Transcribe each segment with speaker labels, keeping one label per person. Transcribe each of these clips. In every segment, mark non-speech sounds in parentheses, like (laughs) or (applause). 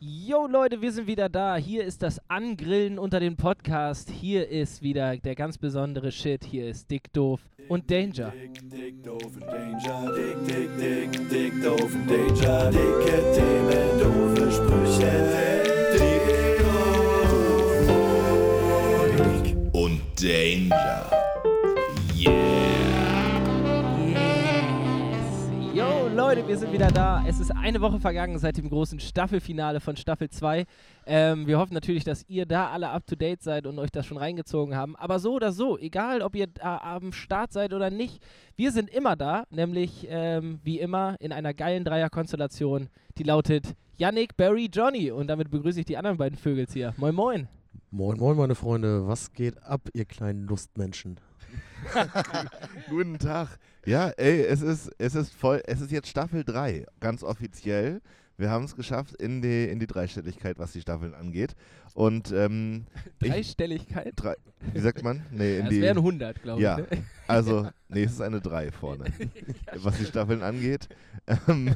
Speaker 1: Yo Leute, wir sind wieder da. Hier ist das Angrillen unter den Podcast. Hier ist wieder der ganz besondere Shit. Hier ist Dick Doof und Danger.
Speaker 2: Dick, dick, doof und Danger. Dick, dick, dick, dick, doof und Danger. Dicke Themen, doofe Sprüche. Dick, dick und Danger.
Speaker 1: Wir sind wieder da. Es ist eine Woche vergangen seit dem großen Staffelfinale von Staffel 2. Ähm, wir hoffen natürlich, dass ihr da alle up to date seid und euch das schon reingezogen haben. Aber so oder so, egal ob ihr da am Start seid oder nicht, wir sind immer da, nämlich ähm, wie immer in einer geilen Dreierkonstellation, die lautet Yannick, Barry, Johnny. Und damit begrüße ich die anderen beiden Vögels hier. Moin Moin.
Speaker 3: Moin, moin, meine Freunde. Was geht ab, ihr kleinen Lustmenschen? (laughs)
Speaker 4: Guten Tag. Ja, ey, es ist, es ist voll, es ist jetzt Staffel 3, ganz offiziell. Wir haben es geschafft in die, in die Dreistelligkeit, was die Staffeln angeht. Und ähm, (laughs) ich,
Speaker 1: Dreistelligkeit.
Speaker 4: drei, wie sagt man? Nee, in
Speaker 1: Ja, es
Speaker 4: die,
Speaker 1: wären 100, glaube
Speaker 4: Ja.
Speaker 1: ich. Ne? (laughs)
Speaker 4: also, nee, es ist eine 3 vorne, (laughs) was die Staffeln angeht. Ähm,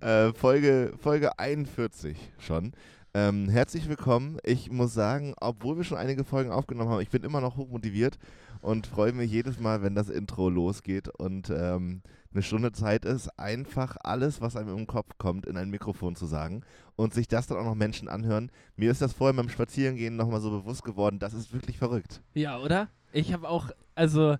Speaker 4: äh, Folge, Folge 41 schon. Ähm, herzlich willkommen. Ich muss sagen, obwohl wir schon einige Folgen aufgenommen haben, ich bin immer noch hochmotiviert und freue mich jedes Mal, wenn das Intro losgeht und ähm, eine Stunde Zeit ist, einfach alles, was einem im Kopf kommt, in ein Mikrofon zu sagen und sich das dann auch noch Menschen anhören. Mir ist das vorher beim Spazierengehen nochmal so bewusst geworden, das ist wirklich verrückt.
Speaker 1: Ja, oder? Ich habe auch, also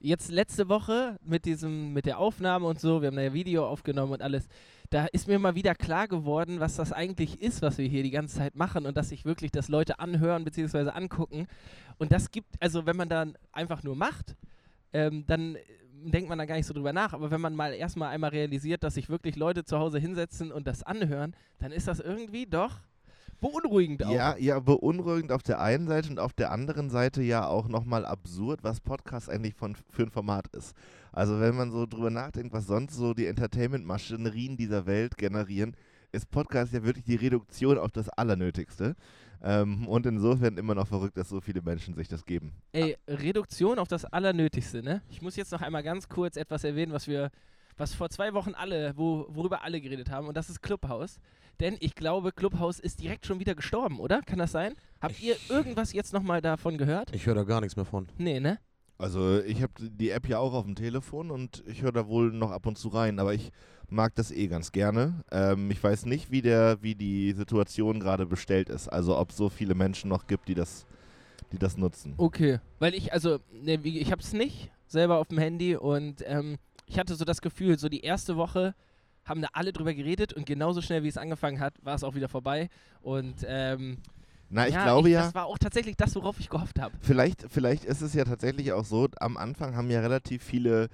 Speaker 1: jetzt letzte Woche mit diesem, mit der Aufnahme und so, wir haben da ja Video aufgenommen und alles, da ist mir mal wieder klar geworden, was das eigentlich ist, was wir hier die ganze Zeit machen und dass sich wirklich das Leute anhören bzw. angucken. Und das gibt, also wenn man dann einfach nur macht, ähm, dann denkt man da gar nicht so drüber nach. Aber wenn man mal erstmal einmal realisiert, dass sich wirklich Leute zu Hause hinsetzen und das anhören, dann ist das irgendwie doch beunruhigend auch.
Speaker 4: Ja, ja, beunruhigend auf der einen Seite und auf der anderen Seite ja auch nochmal absurd, was Podcast eigentlich von, für ein Format ist. Also wenn man so drüber nachdenkt, was sonst so die Entertainment-Maschinerien dieser Welt generieren, ist Podcast ja wirklich die Reduktion auf das Allernötigste. Ähm, und insofern immer noch verrückt, dass so viele Menschen sich das geben.
Speaker 1: Ey, Reduktion auf das Allernötigste, ne? Ich muss jetzt noch einmal ganz kurz etwas erwähnen, was wir, was vor zwei Wochen alle, wo, worüber alle geredet haben, und das ist Clubhouse. Denn ich glaube, Clubhouse ist direkt schon wieder gestorben, oder? Kann das sein? Habt ihr irgendwas jetzt nochmal davon gehört?
Speaker 3: Ich höre da gar nichts mehr von.
Speaker 1: Nee, ne?
Speaker 4: Also ich habe die App ja auch auf dem Telefon und ich höre da wohl noch ab und zu rein, aber ich mag das eh ganz gerne. Ähm, ich weiß nicht, wie der, wie die Situation gerade bestellt ist. Also ob es so viele Menschen noch gibt, die das, die das nutzen.
Speaker 1: Okay. Weil ich, also, ne, ich hab's nicht selber auf dem Handy und ähm, ich hatte so das Gefühl, so die erste Woche haben da alle drüber geredet und genauso schnell wie es angefangen hat, war es auch wieder vorbei. Und ähm,
Speaker 4: Na, ich
Speaker 1: ja,
Speaker 4: glaube
Speaker 1: ich,
Speaker 4: ja.
Speaker 1: das war auch tatsächlich das, worauf ich gehofft habe.
Speaker 4: Vielleicht, vielleicht ist es ja tatsächlich auch so, am Anfang haben ja relativ viele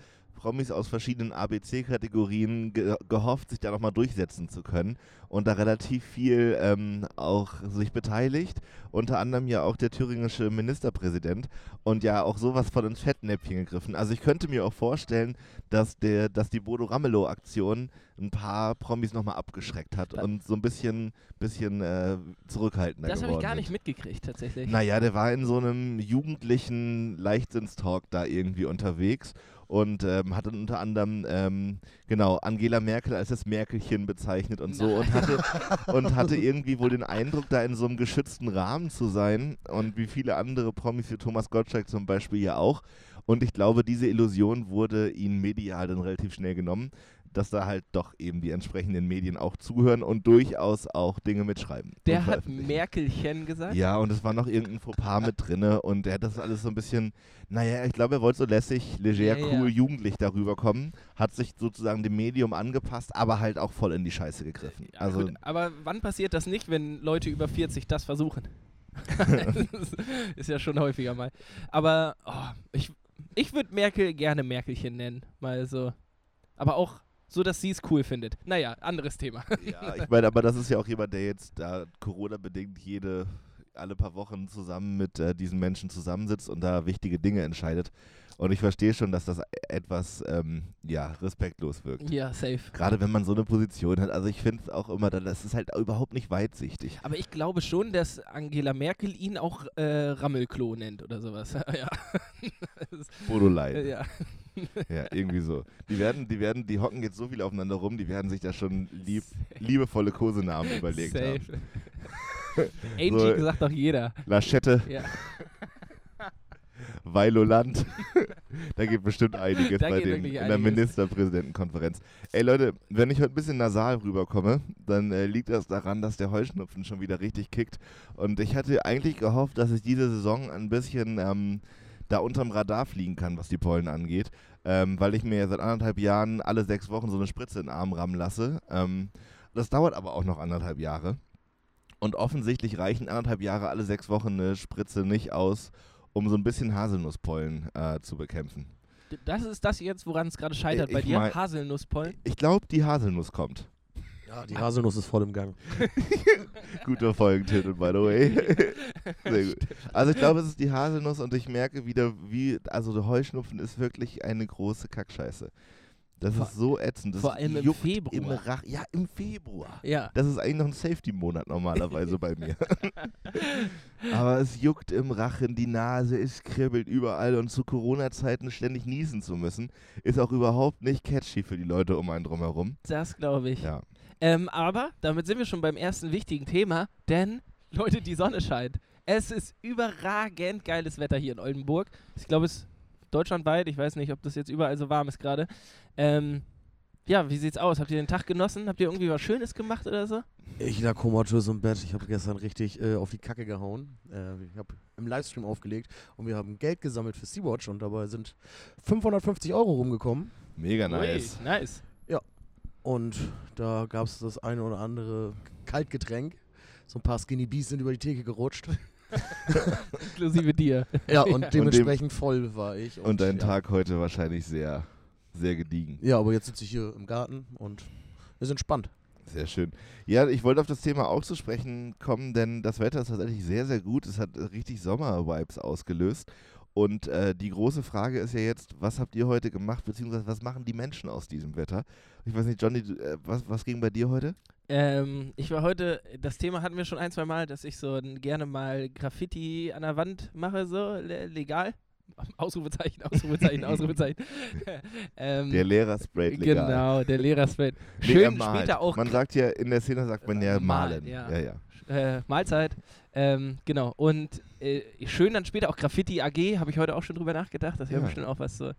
Speaker 4: Promis aus verschiedenen ABC-Kategorien ge gehofft, sich da nochmal durchsetzen zu können und da relativ viel ähm, auch sich beteiligt. Unter anderem ja auch der thüringische Ministerpräsident und ja auch sowas von ins Fettnäpfchen gegriffen. Also ich könnte mir auch vorstellen, dass, der, dass die Bodo Ramelow-Aktion ein paar Promis nochmal abgeschreckt hat
Speaker 1: Da-
Speaker 4: und so ein bisschen, bisschen äh, zurückhaltender
Speaker 1: Das habe ich gar nicht mitgekriegt, tatsächlich.
Speaker 4: Naja, der war in so einem jugendlichen Leichtsinnstalk da irgendwie unterwegs und ähm, hat dann unter anderem, ähm, genau, Angela Merkel als das Merkelchen bezeichnet und so und hatte, und hatte (laughs) irgendwie wohl den Eindruck, da in so einem geschützten Rahmen zu sein und wie viele andere Promis wie Thomas Gottschalk zum Beispiel ja auch. Und ich glaube, diese Illusion wurde ihnen medial dann relativ schnell genommen, dass da halt doch eben die entsprechenden Medien auch zuhören und durchaus auch Dinge mitschreiben.
Speaker 1: Der hat. Merkelchen gesagt.
Speaker 4: Ja, und es war noch irgendein Fauxpas mit drinne und er hat das alles so ein bisschen, naja, ich glaube, er wollte so lässig, leger,
Speaker 1: Ja,
Speaker 4: cool,
Speaker 1: ja.
Speaker 4: jugendlich darüber kommen, hat sich sozusagen dem Medium angepasst, aber halt auch voll in die Scheiße gegriffen.
Speaker 1: Ja,
Speaker 4: Also,
Speaker 1: gut, aber wann passiert das nicht, wenn Leute über 40 das versuchen? (laughs) das ist ja schon häufiger mal. Aber oh, ich, ich würde Merkel gerne Merkelchen nennen. Mal so. Aber auch so, dass sie es cool findet. Naja, anderes Thema.
Speaker 4: ja, ich (laughs) meine, aber das ist ja auch jemand, der jetzt da Corona-bedingt jede, alle paar Wochen zusammen mit äh, diesen Menschen zusammensitzt und da wichtige Dinge entscheidet. Und ich verstehe schon, dass das etwas, ähm, ja, respektlos wirkt.
Speaker 1: ja, safe.
Speaker 4: Gerade wenn man so eine Position hat. Also ich finde auch immer, das ist halt überhaupt nicht weitsichtig.
Speaker 1: Aber ich glaube schon, dass Angela Merkel ihn auch äh, Rammelklo nennt oder sowas. (laughs) ja. (laughs) Das-
Speaker 4: Bodolei.
Speaker 1: ja. (laughs)
Speaker 4: Ja, irgendwie so. Die werden, die werden, die hocken jetzt so viel aufeinander rum, die werden sich da schon lieb, liebevolle Kosenamen überlegt haben.
Speaker 1: Safe. (laughs) Angie
Speaker 4: So.
Speaker 1: sagt doch jeder.
Speaker 4: Laschette,
Speaker 1: Ja. (laughs)
Speaker 4: Weiloland. da geht bestimmt einiges
Speaker 1: Da
Speaker 4: bei den, in der. Ministerpräsidentenkonferenz. Ey Leute, wenn ich heute ein bisschen nasal rüberkomme, dann äh, liegt das daran, dass der Heuschnupfen schon wieder richtig kickt. Und ich hatte eigentlich gehofft, dass ich diese Saison ein bisschen ähm, da unterm Radar fliegen kann, was die Pollen angeht. Ähm, weil ich mir seit anderthalb Jahren alle sechs Wochen so eine Spritze in den Arm rammen lasse. Ähm, das dauert aber auch noch anderthalb Jahre. Und offensichtlich reichen anderthalb Jahre alle sechs Wochen eine Spritze nicht aus, um so ein bisschen Haselnusspollen äh, zu bekämpfen.
Speaker 1: Das ist das jetzt, woran es gerade scheitert
Speaker 4: Ich
Speaker 1: bei dir?
Speaker 4: mein-
Speaker 1: Haselnusspollen?
Speaker 4: Ich glaube, die Haselnuss kommt.
Speaker 3: Ja, die Haselnuss ist voll im Gang. (laughs)
Speaker 4: Guter Folgentitel, by the way. (laughs) Sehr gut. Also ich glaube, es ist die Haselnuss und ich merke wieder, wie, also der Heuschnupfen ist wirklich eine große Kackscheiße. Das
Speaker 1: Vor-
Speaker 4: ist so ätzend. Das
Speaker 1: vor allem im Februar.
Speaker 4: Im Rach ja, im Februar.
Speaker 1: Ja.
Speaker 4: Das ist eigentlich noch ein Safety-Monat normalerweise bei mir. (laughs) Aber es juckt im Rachen, die Nase, es kribbelt überall und zu Corona-Zeiten ständig niesen zu müssen, ist auch überhaupt nicht catchy für die Leute um einen drumherum.
Speaker 1: Das glaube ich.
Speaker 4: Ja.
Speaker 1: Ähm, aber damit sind wir schon beim ersten wichtigen Thema, denn Leute, die Sonne scheint. Es ist überragend geiles Wetter hier in Oldenburg. Ich glaube, es ist deutschlandweit. Ich weiß nicht, ob das jetzt überall so warm ist gerade. Ähm, ja, wie sieht's aus? Habt ihr den Tag genossen? Habt ihr irgendwie was Schönes gemacht oder so?
Speaker 3: Ich lag komatös im Bett. Ich habe gestern richtig äh, auf die Kacke gehauen. Äh, ich habe im Livestream aufgelegt und wir haben Geld gesammelt für Sea-Watch und dabei sind 550 Euro rumgekommen.
Speaker 4: Mega nice.
Speaker 1: Ui, nice.
Speaker 3: Und da gab es das eine oder andere Kaltgetränk. So ein paar Skinny Bees sind über die Theke gerutscht. (laughs)
Speaker 1: Inklusive dir.
Speaker 3: Ja, und (laughs)
Speaker 1: Ja.
Speaker 3: dementsprechend voll war ich.
Speaker 4: Und dein
Speaker 3: ja.
Speaker 4: Tag heute wahrscheinlich sehr, sehr gediegen.
Speaker 3: Ja, aber jetzt sitze ich hier im Garten und ist entspannt.
Speaker 4: Sehr schön. Ja, ich wollte auf das Thema auch zu sprechen kommen, denn das Wetter ist tatsächlich sehr, sehr gut. Es hat richtig Sommer-Vibes ausgelöst. Und äh, die große Frage ist ja jetzt, was habt ihr heute gemacht, beziehungsweise was machen die Menschen aus diesem Wetter? Ich weiß nicht, Johnny, du, äh, was, was ging bei dir heute?
Speaker 1: Ähm, ich war heute, das Thema hatten wir schon ein, zwei Mal, dass ich so gerne mal Graffiti an der Wand mache, so le legal. (laughs) Ausrufezeichen, Ausrufezeichen, (laughs) Ausrufezeichen. (laughs) ähm,
Speaker 4: Der Lehrer sprayt legal.
Speaker 1: Genau, der Lehrer.
Speaker 4: Nee,
Speaker 1: Schön
Speaker 4: malt.
Speaker 1: später auch
Speaker 4: Man sagt ja, in der Szene sagt man ja
Speaker 1: Äh,
Speaker 4: malen.
Speaker 1: malen, ja.
Speaker 4: ja. ja.
Speaker 1: äh, Mahlzeit. Ähm, genau. Und äh, schön dann später auch Graffiti AG, habe ich heute auch schon drüber nachgedacht. Das wäre
Speaker 4: Ja.
Speaker 1: bestimmt auch was so.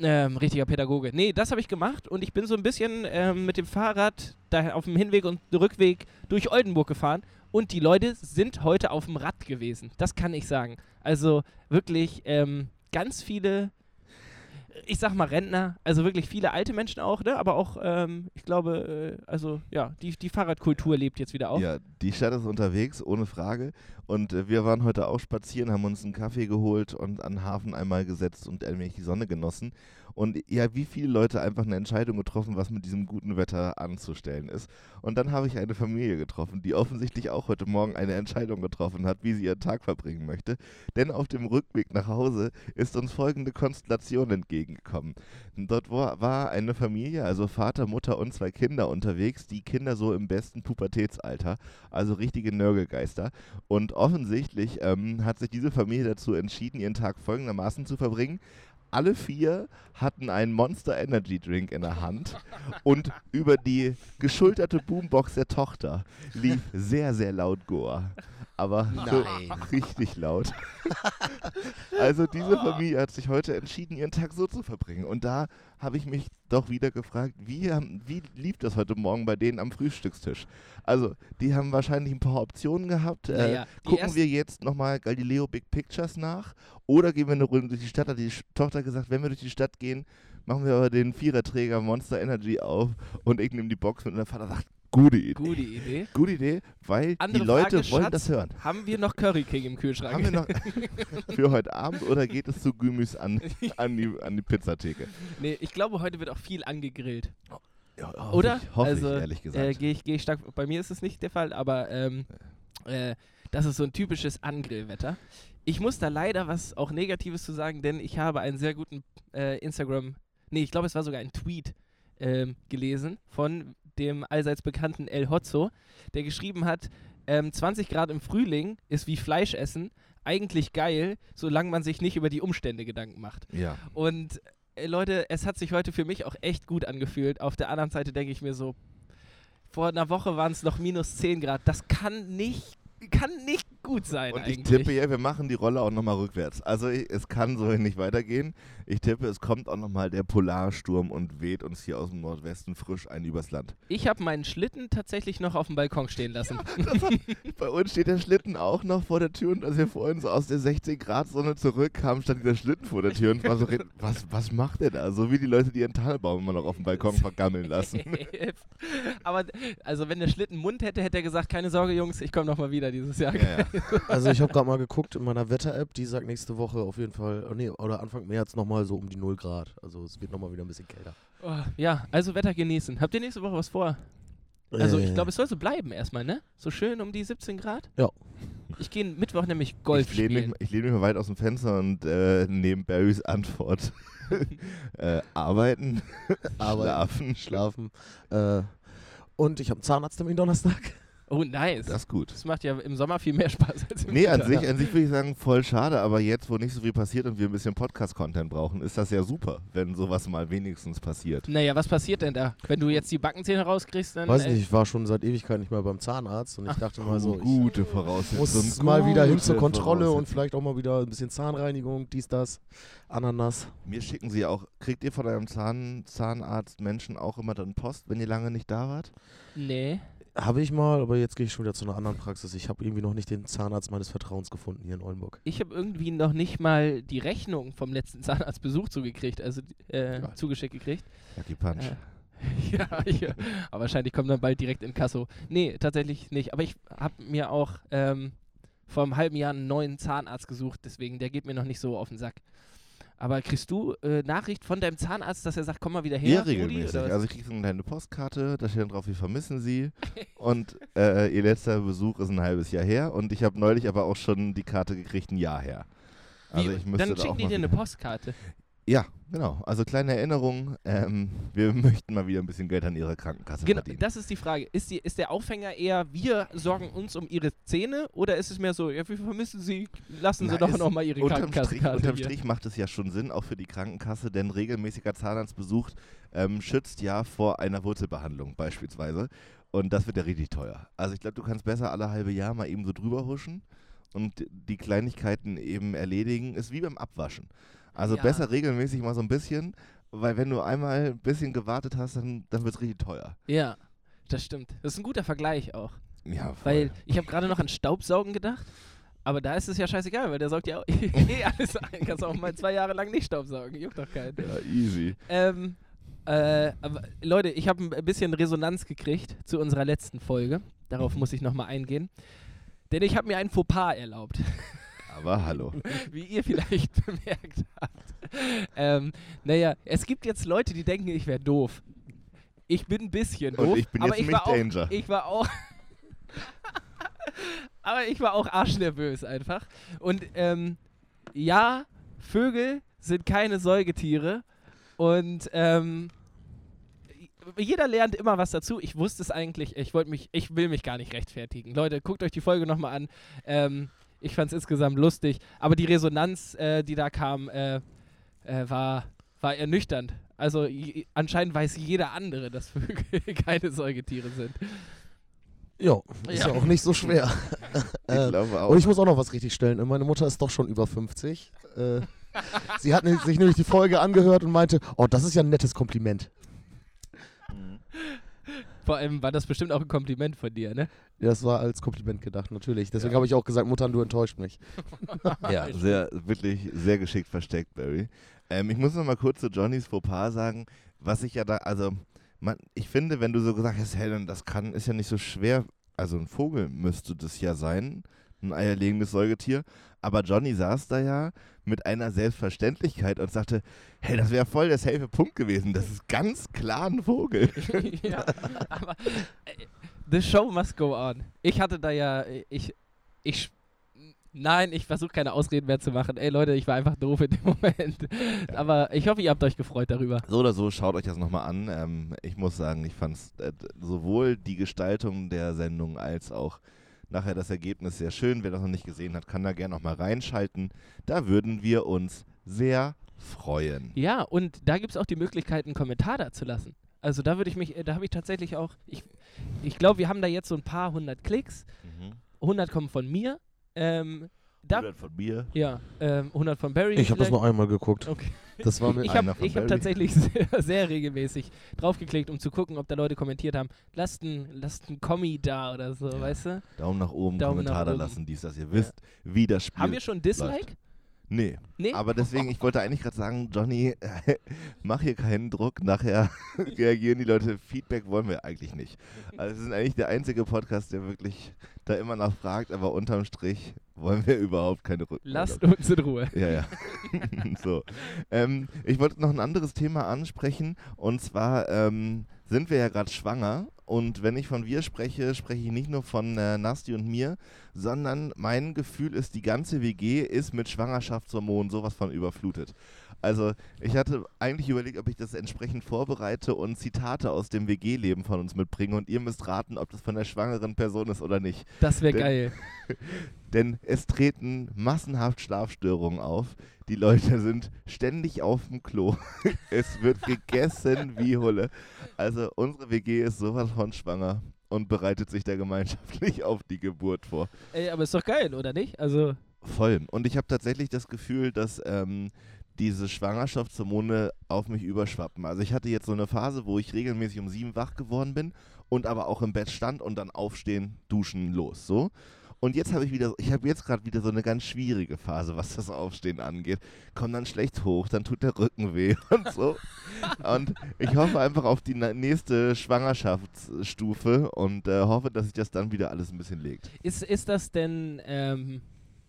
Speaker 1: Ähm, richtiger Pädagoge. Nee, das habe ich gemacht und ich bin so ein bisschen ähm, mit dem Fahrrad da auf dem Hinweg und Rückweg durch Oldenburg gefahren und die Leute sind heute auf dem Rad gewesen. Das kann ich sagen. Also wirklich ähm, ganz viele, ich sag mal Rentner, also wirklich viele alte Menschen auch, ne? aber auch, ähm, ich glaube, äh, also ja, die, die Fahrradkultur lebt jetzt wieder auf.
Speaker 4: Ja, die Stadt ist unterwegs, ohne Frage. Und äh, wir waren heute auch spazieren, haben uns einen Kaffee geholt und an den Hafen einmal gesetzt und ein wenig die Sonne genossen. Und ja, wie viele Leute einfach eine Entscheidung getroffen, was mit diesem guten Wetter anzustellen ist. Und dann habe ich eine Familie getroffen, die offensichtlich auch heute Morgen eine Entscheidung getroffen hat, wie sie ihren Tag verbringen möchte. Denn auf dem Rückweg nach Hause ist uns folgende Konstellation entgegengekommen. Dort war war eine Familie, also Vater, Mutter und zwei Kinder unterwegs, die Kinder so im besten Pubertätsalter, also richtige Nörgelgeister. Und offensichtlich ähm, hat sich diese Familie dazu entschieden, ihren Tag folgendermaßen zu verbringen. Alle vier hatten einen Monster Energy Drink in der Hand (laughs) und über die geschulterte Boombox der Tochter lief (laughs) sehr, sehr laut Goa. Aber so richtig laut. (laughs) Also diese Familie hat sich heute entschieden, ihren Tag so zu verbringen. Und da habe ich mich doch wieder gefragt, wie, haben, wie lief das heute Morgen bei denen am Frühstückstisch? Also, die haben wahrscheinlich ein paar Optionen gehabt. Äh,
Speaker 1: Naja, die
Speaker 4: gucken wir jetzt nochmal Galileo Big Pictures nach oder gehen wir eine Runde durch die Stadt? Hat die Tochter gesagt, wenn wir durch die Stadt gehen, machen wir aber den Viererträger Monster Energy auf und ich nehme die Box mit und der Vater sagt, gute Idee.
Speaker 1: Gute Idee.
Speaker 4: Gute Idee, weil
Speaker 1: Andere
Speaker 4: die Leute
Speaker 1: Frage,
Speaker 4: wollen
Speaker 1: Schatz,
Speaker 4: das hören.
Speaker 1: Haben wir noch Curry King im Kühlschrank?
Speaker 4: Haben wir noch (laughs) für heute Abend oder geht es zu Gümüs an, an, die, an die Pizzatheke?
Speaker 1: nee, ich glaube, heute wird auch viel angegrillt.
Speaker 4: Ja, hoffe
Speaker 1: Oder?
Speaker 4: Ich, hoffe
Speaker 1: also,
Speaker 4: ich, ehrlich gesagt.
Speaker 1: Äh, Gehe ich, geh ich stark. Bei mir ist es nicht der Fall, aber ähm, äh, das ist so ein typisches Angrillwetter. Ich muss da leider was auch Negatives zu sagen, denn ich habe einen sehr guten äh, Instagram, nee, ich glaube, es war sogar ein Tweet ähm, gelesen von dem allseits bekannten El Hotzo, der geschrieben hat, ähm, 20 Grad im Frühling ist wie Fleisch essen, eigentlich geil, solange man sich nicht über die Umstände Gedanken macht.
Speaker 4: ja.
Speaker 1: Und äh, Leute, es hat sich heute für mich auch echt gut angefühlt. Auf der anderen Seite denke ich mir so, vor einer Woche waren es noch minus 10 Grad. Das kann nicht, kann nicht gut sein
Speaker 4: Und ich
Speaker 1: eigentlich.
Speaker 4: tippe ja, wir machen die Rolle auch nochmal rückwärts. Also ich, es kann so nicht weitergehen. Ich tippe, es kommt auch nochmal der Polarsturm und weht uns hier aus dem Nordwesten frisch ein übers Land.
Speaker 1: Ich habe meinen Schlitten tatsächlich noch auf dem Balkon stehen lassen. (laughs)
Speaker 4: Bei uns steht der Schlitten auch noch vor der Tür und als wir vorhin so aus der 16 Grad Sonne zurückkamen, stand dieser Schlitten vor der Tür und war so, (laughs) was, was macht der da? So wie die Leute, die ihren Talbaum immer noch auf dem Balkon vergammeln lassen. (laughs)
Speaker 1: Aber also wenn der Schlitten Mund hätte, hätte er gesagt, keine Sorge Jungs, ich komme nochmal wieder dieses Jahr.
Speaker 4: Ja, ja.
Speaker 3: Also ich habe gerade mal geguckt in meiner Wetter-App, die sagt nächste Woche auf jeden Fall, oh nee, oder Anfang März nochmal so um die 0 Grad. Also es wird nochmal wieder ein bisschen kälter.
Speaker 1: Oh, ja, also Wetter genießen. Habt ihr nächste Woche was vor? Also ich
Speaker 3: Äh,
Speaker 1: glaube, es soll so bleiben erstmal, ne? So schön um die 17 Grad.
Speaker 3: Ja.
Speaker 1: Ich gehe Mittwoch nämlich Golf
Speaker 4: ich lehne mich,
Speaker 1: spielen.
Speaker 4: ich lehne mich mal weit aus dem Fenster und äh, nehme Barrys Antwort. (laughs) äh, arbeiten,
Speaker 3: Arbeiten,
Speaker 4: schlafen.
Speaker 3: schlafen. Äh, und ich habe einen Zahnarzttermin Donnerstag.
Speaker 1: Oh, nice.
Speaker 4: Das ist gut.
Speaker 1: Das macht ja im Sommer viel mehr Spaß als im
Speaker 4: Nee, an
Speaker 1: Winter.
Speaker 4: sich, an sich würde ich sagen, voll schade, aber jetzt, wo nicht so viel passiert und wir ein bisschen Podcast-Content brauchen, ist das ja super, wenn sowas mal wenigstens passiert.
Speaker 1: Naja, was passiert denn da? Wenn du jetzt die Backenzähne rauskriegst, dann.
Speaker 3: Weiß
Speaker 1: äh,
Speaker 3: nicht, ich war schon seit Ewigkeit nicht mehr beim Zahnarzt und ich dachte mal so,
Speaker 4: gute Voraussetzung.
Speaker 3: muss mal wieder hin zur
Speaker 4: gute
Speaker 3: Kontrolle und vielleicht auch mal wieder ein bisschen Zahnreinigung, dies, das, Ananas.
Speaker 4: Mir schicken sie auch, kriegt ihr von eurem Zahn, Zahnarzt Menschen auch immer dann Post, wenn ihr lange nicht da wart?
Speaker 1: Nee.
Speaker 3: Habe ich mal, aber jetzt gehe ich schon wieder zu einer anderen Praxis. Ich habe irgendwie noch nicht den Zahnarzt meines Vertrauens gefunden hier in Oldenburg.
Speaker 1: Ich habe irgendwie noch nicht mal die Rechnung vom letzten Zahnarztbesuch zugekriegt, also äh,
Speaker 4: Ja.
Speaker 1: zugeschickt gekriegt.
Speaker 4: Lucky Punch.
Speaker 1: Äh, (laughs) ja, ja, aber wahrscheinlich kommt dann bald direkt in Kasso. Nee, tatsächlich nicht. Aber ich habe mir auch ähm, vor einem halben Jahr einen neuen Zahnarzt gesucht, deswegen, der geht mir noch nicht so auf den Sack. Aber kriegst du äh, Nachricht von deinem Zahnarzt, dass er sagt, komm mal wieder her?
Speaker 4: Ja,
Speaker 1: Rudi,
Speaker 4: regelmäßig.
Speaker 1: was?
Speaker 4: Also ich kriege so eine kleine Postkarte, da steht dann drauf, wir vermissen sie. (laughs) und äh, ihr letzter Besuch ist ein halbes Jahr her und ich habe neulich aber auch schon die Karte gekriegt, ein Jahr her. Also
Speaker 1: Wie?
Speaker 4: ich müsste
Speaker 1: dann
Speaker 4: da
Speaker 1: schicken die dir eine Postkarte. (laughs)
Speaker 4: Ja, genau. Also kleine Erinnerung, ähm, wir (laughs) möchten mal wieder ein bisschen Geld an ihrer Krankenkasse
Speaker 1: Genau,
Speaker 4: verdienen.
Speaker 1: das ist die Frage. Ist, die, ist der Aufhänger eher, wir sorgen uns um ihre Zähne oder ist es mehr so, ja, wir vermissen sie, lassen sie
Speaker 4: Na,
Speaker 1: doch
Speaker 4: es-
Speaker 1: noch mal ihre
Speaker 4: Unterm Strich,
Speaker 1: Krankenkassenkarte
Speaker 4: unterm
Speaker 1: hier.
Speaker 4: Strich macht es ja schon Sinn, auch für die Krankenkasse, denn regelmäßiger Zahnarztbesuch ähm, schützt ja vor einer Wurzelbehandlung beispielsweise. Und das wird ja richtig teuer. Also ich glaube, du kannst besser alle halbe Jahr mal eben so drüber huschen und die Kleinigkeiten eben erledigen. Ist wie beim Abwaschen. Also
Speaker 1: Ja.
Speaker 4: besser regelmäßig mal so ein bisschen, weil wenn du einmal ein bisschen gewartet hast, dann, dann wird es richtig teuer.
Speaker 1: Ja, das stimmt. Das ist ein guter Vergleich auch.
Speaker 4: Ja, voll.
Speaker 1: Weil ich habe gerade noch an Staubsaugen gedacht, aber da ist es ja scheißegal, weil der saugt ja auch (laughs) eh alles ein. Kannst auch mal zwei Jahre lang nicht Staubsaugen, juckt doch keinen.
Speaker 4: ja, easy.
Speaker 1: Ähm, äh, Leute, ich habe ein bisschen Resonanz gekriegt zu unserer letzten Folge. Darauf muss ich nochmal eingehen. Denn ich habe mir ein Fauxpas erlaubt, (laughs)
Speaker 4: Aber hallo. (laughs)
Speaker 1: wie ihr vielleicht (laughs) bemerkt habt. Ähm, naja, es gibt jetzt Leute, die denken, ich wäre doof. Ich bin ein bisschen
Speaker 4: Und
Speaker 1: doof.
Speaker 4: ich bin
Speaker 1: aber
Speaker 4: jetzt
Speaker 1: ich war auch,
Speaker 4: Danger.
Speaker 1: Ich war auch. (laughs) aber ich war auch arschnervös einfach. Und ähm, ja, Vögel sind keine Säugetiere. Und ähm, jeder lernt immer was dazu. Ich wusste es eigentlich. Ich wollte mich, ich will mich gar nicht rechtfertigen. Leute, guckt euch die Folge nochmal an. Ähm, ich fand es insgesamt lustig. Aber die Resonanz, äh, die da kam, äh, äh, war, war ernüchternd. Also anscheinend weiß jeder andere, dass Vögel (laughs) keine Säugetiere sind.
Speaker 3: Ja, ist ja,
Speaker 1: Ja.
Speaker 3: auch nicht so schwer. (laughs)
Speaker 4: Ich
Speaker 3: äh,
Speaker 4: glaube auch.
Speaker 3: und ich muss auch noch was richtig stellen. Meine Mutter ist doch schon über 50. Äh, sie hat ne- sich nämlich die Folge angehört und meinte, oh, das ist ja ein nettes Kompliment.
Speaker 1: Vor allem war das bestimmt auch ein Kompliment von dir, ne?
Speaker 3: Das war als Kompliment gedacht, natürlich. Deswegen
Speaker 4: Ja.
Speaker 3: habe ich auch gesagt, Mutter, du enttäuscht mich. (laughs)
Speaker 4: Ja, sehr, wirklich sehr geschickt versteckt, Barry. Ähm, ich muss noch mal kurz zu Johnnys Fauxpas sagen, was ich ja da, also, man, ich finde, wenn du so gesagt hast, Helen, das kann, ist ja nicht so schwer, also ein Vogel müsste das ja sein, ein eierlegendes Säugetier, aber Johnny saß da ja mit einer Selbstverständlichkeit und sagte, hey, das wäre voll der safe Punkt gewesen, das ist ganz klar ein Vogel. (laughs)
Speaker 1: ja, aber äh, the show must go on. Ich hatte da ja, ich, ich, nein, ich versuche keine Ausreden mehr zu machen. Ey Leute, ich war einfach doof in dem (laughs) Moment. Aber ich hoffe, ihr habt euch gefreut darüber.
Speaker 4: So oder so, schaut euch das nochmal an. Ähm, ich muss sagen, ich fand äh, sowohl die Gestaltung der Sendung als auch nachher das Ergebnis sehr schön. Wer das noch nicht gesehen hat, kann da gerne nochmal reinschalten. Da würden wir uns sehr freuen.
Speaker 1: Ja, und da gibt es auch die Möglichkeit, einen Kommentar da zu lassen. Also da würde ich mich, äh, da habe ich tatsächlich auch, ich, ich glaube, wir haben da jetzt so ein paar hundert Klicks. 100 kommen von mir. Ähm, da,
Speaker 4: 100 von mir.
Speaker 1: ja, ähm, 100 von Barry.
Speaker 3: Ich habe das nur einmal geguckt.
Speaker 1: Okay.
Speaker 3: Das war mir
Speaker 1: Ich
Speaker 4: Einer
Speaker 1: habe hab tatsächlich (laughs) sehr, sehr regelmäßig draufgeklickt, um zu gucken, ob da Leute kommentiert haben. Lasst ein, lasst ein Kommi da oder so,
Speaker 4: Ja.
Speaker 1: weißt du?
Speaker 4: Daumen nach oben,
Speaker 1: Daumen
Speaker 4: Kommentar
Speaker 1: nach
Speaker 4: da
Speaker 1: oben.
Speaker 4: lassen, dies, das. Ihr wisst, wie das Spiel
Speaker 1: Haben wir schon Dislike?
Speaker 4: Nee,
Speaker 1: Nee?
Speaker 4: aber deswegen, ich wollte eigentlich gerade sagen, Johnny, (laughs) mach hier keinen Druck, nachher (laughs) reagieren die Leute. Feedback wollen wir eigentlich nicht. Also wir sind eigentlich der einzige Podcast, der wirklich da immer noch fragt, aber unterm Strich wollen wir überhaupt keine Rückmeldung.
Speaker 1: Lasst uns in Ruhe.
Speaker 4: Ja, ja. (laughs) so. Ähm, ich wollte noch ein anderes Thema ansprechen und zwar ähm, sind wir ja gerade schwanger und wenn ich von wir spreche, spreche ich nicht nur von äh, Nasti und mir, sondern mein Gefühl ist, die ganze WG ist mit Schwangerschaftshormonen sowas von überflutet. Also ich hatte eigentlich überlegt, ob ich das entsprechend vorbereite und Zitate aus dem WG-Leben von uns mitbringe und ihr müsst raten, ob das von der schwangeren Person ist oder nicht.
Speaker 1: Das wäre geil. (laughs)
Speaker 4: Denn es treten massenhaft Schlafstörungen auf. Die Leute sind ständig auf dem Klo. (laughs) es wird gegessen wie Hulle. Also unsere WG ist sowas von schwanger und bereitet sich da gemeinschaftlich auf die Geburt vor.
Speaker 1: Ey, aber ist doch geil, oder nicht? Also,
Speaker 4: Voll. Und ich habe tatsächlich das Gefühl, dass ähm, diese Schwangerschaftshormone auf mich überschwappen. Also ich hatte jetzt so eine Phase, wo ich regelmäßig um sieben wach geworden bin und aber auch im Bett stand und dann aufstehen, duschen, los. So. Und jetzt habe ich wieder, ich habe jetzt gerade wieder so eine ganz schwierige Phase, was das Aufstehen angeht. Komm dann schlecht hoch, dann tut der Rücken weh (laughs) und so. Und ich hoffe einfach auf die nächste Schwangerschaftsstufe und äh, hoffe, dass sich das dann wieder alles ein bisschen legt.
Speaker 1: ist, ist das denn, ähm,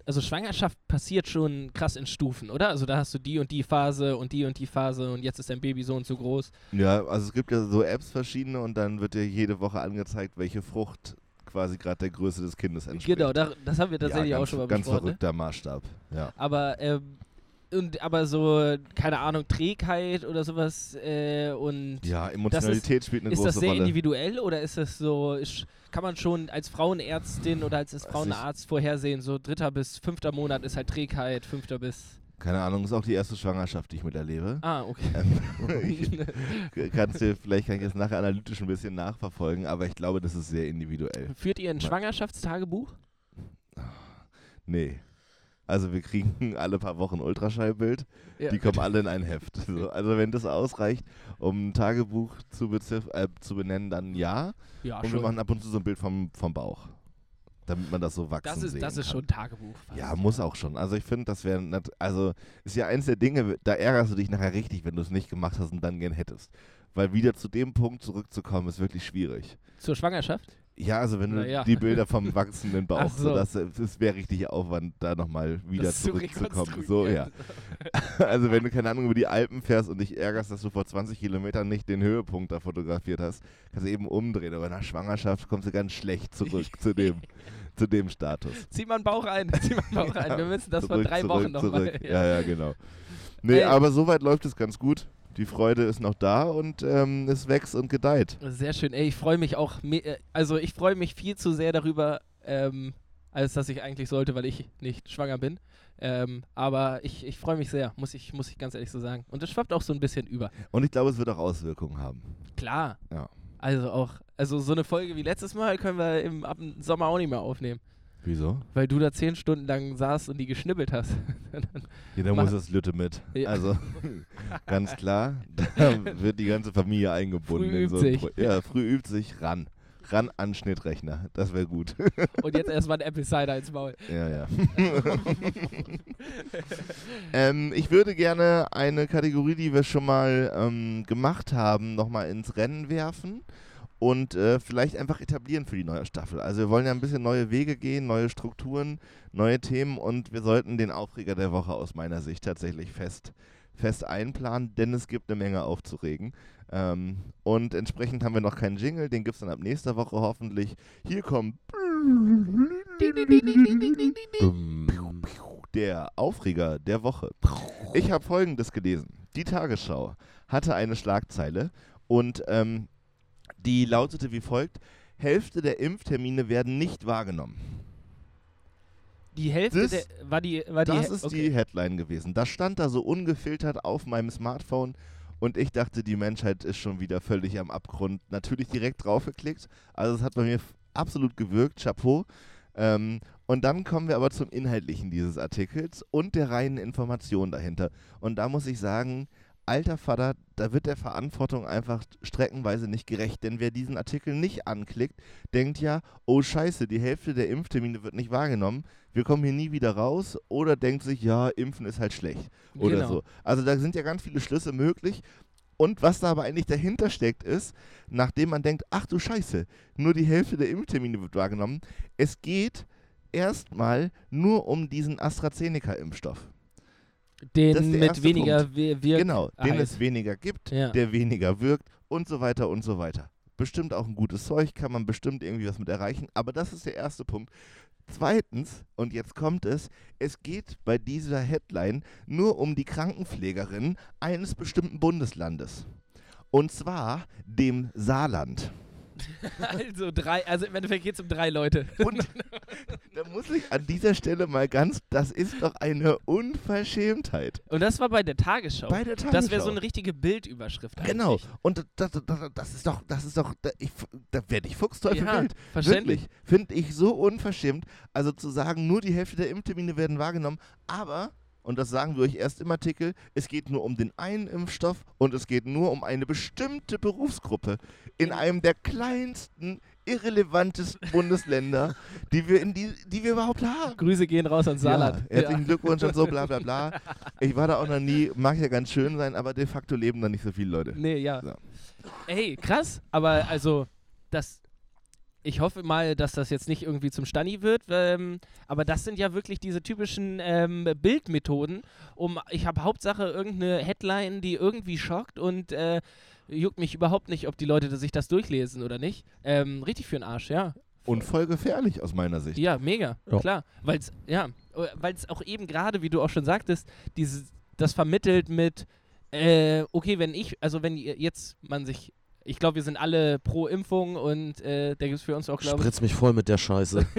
Speaker 1: also Schwangerschaft passiert schon krass in Stufen, oder? Also da hast du die und die Phase und die und die Phase und jetzt ist dein Baby so und so groß.
Speaker 4: Ja, also es gibt ja so Apps verschiedene und dann wird dir jede Woche angezeigt, welche Frucht quasi gerade der Größe des Kindes entspricht.
Speaker 1: Genau, da, das haben wir tatsächlich
Speaker 4: ja,
Speaker 1: auch
Speaker 4: ganz,
Speaker 1: schon mal
Speaker 4: Ganz
Speaker 1: besprochen. Ne?
Speaker 4: verrückter Maßstab, ja.
Speaker 1: Aber, ähm, und, aber so, keine Ahnung, Trägheit oder sowas äh, und
Speaker 4: Ja, Emotionalität spielt eine
Speaker 1: ist
Speaker 4: große
Speaker 1: das sehr
Speaker 4: Rolle.
Speaker 1: individuell oder ist das so, ist, kann man schon als Frauenärztin oder als, Frauenarzt vorhersehen, so dritter bis fünfter Monat ist halt Trägheit, fünfter bis.
Speaker 4: Keine Ahnung, ist auch die erste Schwangerschaft, die ich miterlebe.
Speaker 1: Ah, okay.
Speaker 4: Ähm, (laughs) ich, kannst du, vielleicht kann ich das nachher analytisch ein bisschen nachverfolgen, aber ich glaube, das ist sehr individuell.
Speaker 1: Führt ihr ein. Schwangerschaftstagebuch?
Speaker 4: Nee. Also wir kriegen (laughs) alle paar Wochen ein Ultraschallbild,
Speaker 1: Ja.
Speaker 4: die kommen alle in ein Heft. So, also wenn das ausreicht, um ein Tagebuch zu, äh, zu benennen, dann ja.
Speaker 1: Ja,
Speaker 4: Und wir
Speaker 1: schon.
Speaker 4: machen ab und zu so ein Bild vom, vom Bauch. Damit man das so wachsen
Speaker 1: Das ist,
Speaker 4: sehen
Speaker 1: das ist
Speaker 4: kann.
Speaker 1: schon Tagebuch.
Speaker 4: Ja, muss auch schon. Also ich finde, das wäre, also ist ja eins der Dinge, da ärgerst du dich nachher richtig, wenn du es nicht gemacht hast und dann gern hättest. Weil wieder zu dem Punkt zurückzukommen, ist wirklich schwierig.
Speaker 1: Zur Schwangerschaft?
Speaker 4: Ja, also wenn du
Speaker 1: ja.
Speaker 4: die Bilder vom wachsenden Bauch,
Speaker 1: Ach
Speaker 4: so.
Speaker 1: so.
Speaker 4: das, das wäre richtig Aufwand, da nochmal wieder
Speaker 1: Das
Speaker 4: zurückzukommen. So, ja. (laughs) Also wenn du, keine Ahnung, über die Alpen fährst und dich ärgerst, dass du vor 20 Kilometern nicht den Höhepunkt da fotografiert hast, kannst du eben umdrehen. Aber nach Schwangerschaft kommst du ganz schlecht zurück (laughs) zu dem, zu dem Status.
Speaker 1: Zieh mal einen Bauch ein, (laughs) zieh mal einen Bauch ein. Wir müssen das vor
Speaker 4: Zurück,
Speaker 1: drei
Speaker 4: zurück,
Speaker 1: Wochen nochmal.
Speaker 4: zurück. Ja, ja, genau. Nee,
Speaker 1: Ey.
Speaker 4: aber soweit läuft es ganz gut. Die Freude ist noch da und ähm, es wächst und gedeiht.
Speaker 1: Sehr schön. Ey, ich freue mich auch, äh, also ich freue mich viel zu sehr darüber, ähm, als dass ich eigentlich sollte, weil ich nicht schwanger bin. Ähm, aber ich, ich freue mich sehr, muss ich, muss ich ganz ehrlich so sagen. Und das schwappt auch so ein bisschen über.
Speaker 4: Und ich glaube, es wird auch Auswirkungen haben.
Speaker 1: Klar.
Speaker 4: Ja.
Speaker 1: Also auch, also so eine Folge wie letztes Mal können wir im ab dem Sommer auch nicht mehr aufnehmen.
Speaker 4: Wieso?
Speaker 1: Weil du da zehn Stunden lang saßt und die geschnibbelt hast. (laughs)
Speaker 4: Ja, da muss das Lütte mit.
Speaker 1: Ja.
Speaker 4: Also (laughs) ganz klar, da wird die ganze Familie eingebunden.
Speaker 1: Früh übt
Speaker 4: so
Speaker 1: sich.
Speaker 4: Ja, früh übt sich ran. Ran an Schnittrechner. Das wäre gut. (laughs)
Speaker 1: und jetzt erstmal ein Apple Cider ins Maul.
Speaker 4: ja, ja. ähm, ich würde gerne eine Kategorie, die wir schon mal ähm, gemacht haben, nochmal ins Rennen werfen und äh, vielleicht einfach etablieren für die neue Staffel. Also wir wollen ja ein bisschen neue Wege gehen, neue Strukturen, neue Themen und wir sollten den Aufreger der Woche aus meiner Sicht tatsächlich fest, fest einplanen, denn es gibt eine Menge aufzuregen. Ähm, und entsprechend haben wir noch keinen Jingle, den gibt es dann ab nächster Woche hoffentlich. Hier kommt der Aufreger der Woche. Ich habe folgendes gelesen. Die Tagesschau hatte eine Schlagzeile und ähm, die lautete wie folgt: Hälfte der Impftermine werden nicht wahrgenommen.
Speaker 1: Die Hälfte
Speaker 4: Das-
Speaker 1: der, war die, war die,
Speaker 4: Das
Speaker 1: Hä-
Speaker 4: ist
Speaker 1: okay.
Speaker 4: die Headline gewesen. Das stand da so ungefiltert auf meinem Smartphone und ich dachte, die Menschheit ist schon wieder völlig am Abgrund. Natürlich direkt draufgeklickt. Also es hat bei mir absolut gewirkt. Chapeau. Ähm, und dann kommen wir aber zum Inhaltlichen dieses Artikels und der reinen Information dahinter. Und da muss ich sagen, alter Vater, da wird der Verantwortung einfach streckenweise nicht gerecht. Denn wer diesen Artikel nicht anklickt, denkt ja, oh scheiße, die Hälfte der Impftermine wird nicht wahrgenommen. Wir kommen hier nie wieder raus. Oder denkt sich, ja, Impfen ist halt schlecht. Oder
Speaker 1: Genau.
Speaker 4: so. Also da sind ja ganz viele Schlüsse möglich. Und was da aber eigentlich dahinter steckt, ist, nachdem man denkt, ach du Scheiße, nur die Hälfte der Impftermine wird wahrgenommen, es geht erstmal nur um diesen AstraZeneca-Impfstoff.
Speaker 1: Den mit weniger wir Wirk
Speaker 4: Genau, den es weniger gibt,
Speaker 1: Ja.
Speaker 4: der weniger wirkt und so weiter und so weiter. Bestimmt auch ein gutes Zeug, kann man bestimmt irgendwie was mit erreichen, aber das ist der erste Punkt. Zweitens, und jetzt kommt es, es geht bei dieser Headline nur um die Krankenpflegerin eines bestimmten Bundeslandes. Und zwar dem Saarland. (laughs)
Speaker 1: Also drei, also im Endeffekt geht es um drei Leute.
Speaker 4: Und da muss ich an dieser Stelle mal ganz, das ist doch eine Unverschämtheit.
Speaker 1: Und das war bei der Tagesschau.
Speaker 4: Bei der
Speaker 1: das wäre so
Speaker 4: Tagesschau.
Speaker 1: eine richtige Bildüberschrift.
Speaker 4: Genau.
Speaker 1: eigentlich.
Speaker 4: Und das, das, das, ist doch, das ist doch, da, da werde ich Fuchsteufel
Speaker 1: Ja,
Speaker 4: wild.
Speaker 1: verständlich.
Speaker 4: Finde ich so unverschämt. Also zu sagen, nur die Hälfte der Impftermine werden wahrgenommen, aber, und das sagen wir euch erst im Artikel, es geht nur um den einen Impfstoff und es geht nur um eine bestimmte Berufsgruppe in
Speaker 1: In-
Speaker 4: einem der kleinsten, irrelevantesten Bundesländer, (laughs) die wir, in die, die wir überhaupt haben.
Speaker 1: Grüße gehen raus ans Saarland.
Speaker 4: Ja, herzlichen Glückwunsch und so, bla bla bla. (laughs) Ich war da auch noch nie, mag ja ganz schön sein, aber de facto leben da nicht so viele Leute.
Speaker 1: Nee, ja.
Speaker 4: So.
Speaker 1: Ey, krass, aber also, das. Ich hoffe mal, dass das jetzt nicht irgendwie zum Stani wird, ähm, aber das sind ja wirklich diese typischen ähm, Bildmethoden, um, ich habe Hauptsache irgendeine Headline, die irgendwie schockt und äh, juckt mich überhaupt nicht, ob die Leute sich das durchlesen oder nicht. Ähm, richtig für den Arsch, ja.
Speaker 4: Und voll gefährlich aus meiner Sicht.
Speaker 1: Ja, mega,
Speaker 3: Ja.
Speaker 1: klar. Weil es, ja, weil es auch eben gerade, wie du auch schon sagtest, dieses, das vermittelt mit, äh, okay, wenn ich, also wenn jetzt man sich, ich glaube, wir sind alle pro Impfung und äh, da gibt es für uns auch, glaube ich,
Speaker 3: Spritz mich voll mit der Scheiße. (laughs)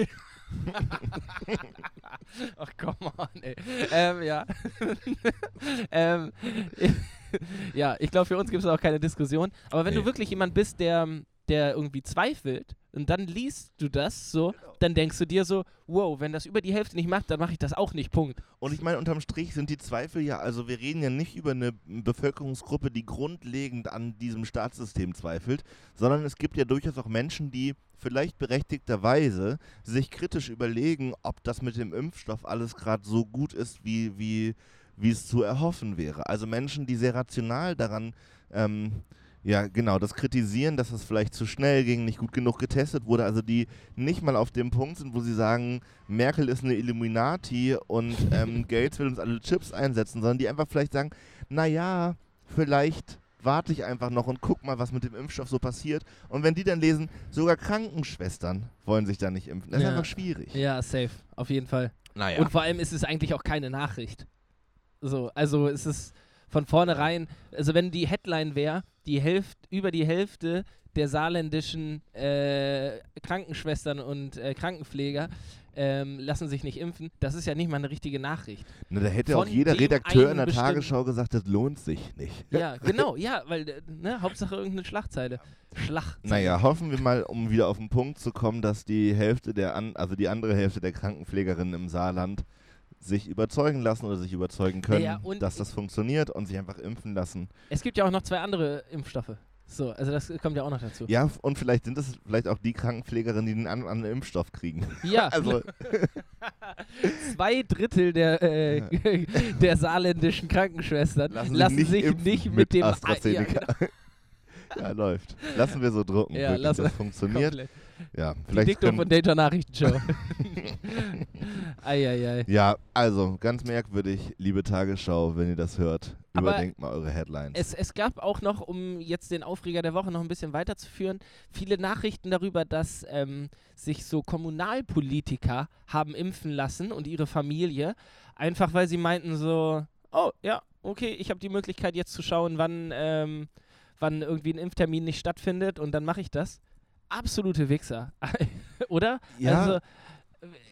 Speaker 1: ach come on, ey. ähm, ja. (laughs) ähm, (laughs) ja, ich glaube, für uns gibt es auch keine Diskussion. Aber wenn
Speaker 4: Nee.
Speaker 1: du wirklich jemand bist, der, der irgendwie zweifelt und dann liest du das so,
Speaker 4: Genau.
Speaker 1: dann denkst du dir so, wow, wenn das über die Hälfte nicht macht, dann mache ich das auch nicht, Punkt.
Speaker 4: Und ich meine, unterm Strich sind die Zweifel ja, also wir reden ja nicht über eine Bevölkerungsgruppe, die grundlegend an diesem Staatssystem zweifelt, sondern es gibt ja durchaus auch Menschen, die vielleicht berechtigterweise sich kritisch überlegen, ob das mit dem Impfstoff alles gerade so gut ist, wie, wie, wie es zu erhoffen wäre. Also Menschen, die sehr rational daran, ähm, ja genau, das kritisieren, dass es vielleicht zu schnell ging, nicht gut genug getestet wurde, also die nicht mal auf dem Punkt sind, wo sie sagen, Merkel ist eine Illuminati und (laughs) ähm, Gates will uns alle Chips einsetzen, sondern die einfach vielleicht sagen, naja, vielleicht warte ich einfach noch und guck mal, was mit dem Impfstoff so passiert. Und wenn die dann lesen, sogar Krankenschwestern wollen sich da nicht impfen. Das
Speaker 1: Ja.
Speaker 4: ist einfach schwierig.
Speaker 1: Ja, safe, auf jeden Fall.
Speaker 4: Naja.
Speaker 1: Und vor allem ist es eigentlich auch keine Nachricht. So, also es ist von vornherein, also wenn die Headline wäre, die Hälfte, über die Hälfte der saarländischen äh, Krankenschwestern und äh, Krankenpfleger ähm, lassen sich nicht impfen, das ist ja nicht mal eine richtige Nachricht.
Speaker 4: Na, da hätte
Speaker 1: von
Speaker 4: auch jeder Redakteur in der Tagesschau gesagt, das lohnt sich nicht.
Speaker 1: Ja, genau, ja, weil, äh, ne, Hauptsache irgendeine Schlagzeile. Schlagzeile.
Speaker 4: Naja, hoffen wir mal, um wieder auf den Punkt zu kommen, dass die Hälfte der, an, also die andere Hälfte der Krankenpflegerinnen im Saarland sich überzeugen lassen oder sich überzeugen können,
Speaker 1: Ja,
Speaker 4: dass das funktioniert und sich einfach impfen lassen.
Speaker 1: Es gibt ja auch noch zwei andere Impfstoffe. So, also das kommt ja auch noch dazu.
Speaker 4: Ja, und vielleicht sind es vielleicht auch die Krankenpflegerinnen, die den an, an Impfstoff kriegen. (laughs)
Speaker 1: Ja,
Speaker 4: Also, (laughs)
Speaker 1: zwei Drittel der, äh, der saarländischen Krankenschwestern
Speaker 4: lassen,
Speaker 1: lassen,
Speaker 4: sich
Speaker 1: sich nicht mit, dem
Speaker 4: AstraZeneca.
Speaker 1: Ah, (laughs)
Speaker 4: Ja, läuft. Lassen wir so drucken.
Speaker 1: Ja, lassen
Speaker 4: das funktioniert.
Speaker 1: komplett.
Speaker 4: Ja,
Speaker 1: Die
Speaker 4: vielleicht
Speaker 1: Diktum
Speaker 4: können,
Speaker 1: von Data Nachrichtenshow. (laughs) Eieiei.
Speaker 4: Ja, also ganz merkwürdig, liebe Tagesschau, wenn ihr das hört.
Speaker 1: Aber
Speaker 4: Überdenkt mal eure Headlines.
Speaker 1: Es, es gab auch noch, um jetzt den Aufreger der Woche noch ein bisschen weiterzuführen, viele Nachrichten darüber, dass ähm, sich so Kommunalpolitiker haben impfen lassen und ihre Familie, einfach weil sie meinten so, oh ja, okay, ich habe die Möglichkeit jetzt zu schauen, wann, ähm, wann irgendwie ein Impftermin nicht stattfindet und dann mache ich das. Absolute Wichser, (laughs) oder?
Speaker 4: ja,
Speaker 1: Also,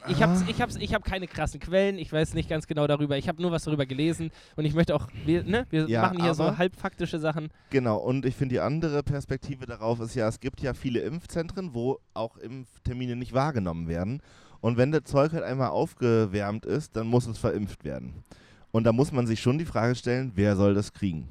Speaker 1: ich habe ich hab's, ich hab keine krassen Quellen, ich weiß nicht ganz genau darüber. Ich habe nur was darüber gelesen und ich möchte auch, wir, ne, wir
Speaker 4: Ja,
Speaker 1: machen hier so halbfaktische Sachen.
Speaker 4: Genau, und ich finde die andere Perspektive darauf ist ja, es gibt ja viele Impfzentren, wo auch Impftermine nicht wahrgenommen werden. Und wenn das Zeug halt einmal aufgewärmt ist, dann muss es verimpft werden. Und da muss man sich schon die Frage stellen, wer soll das kriegen?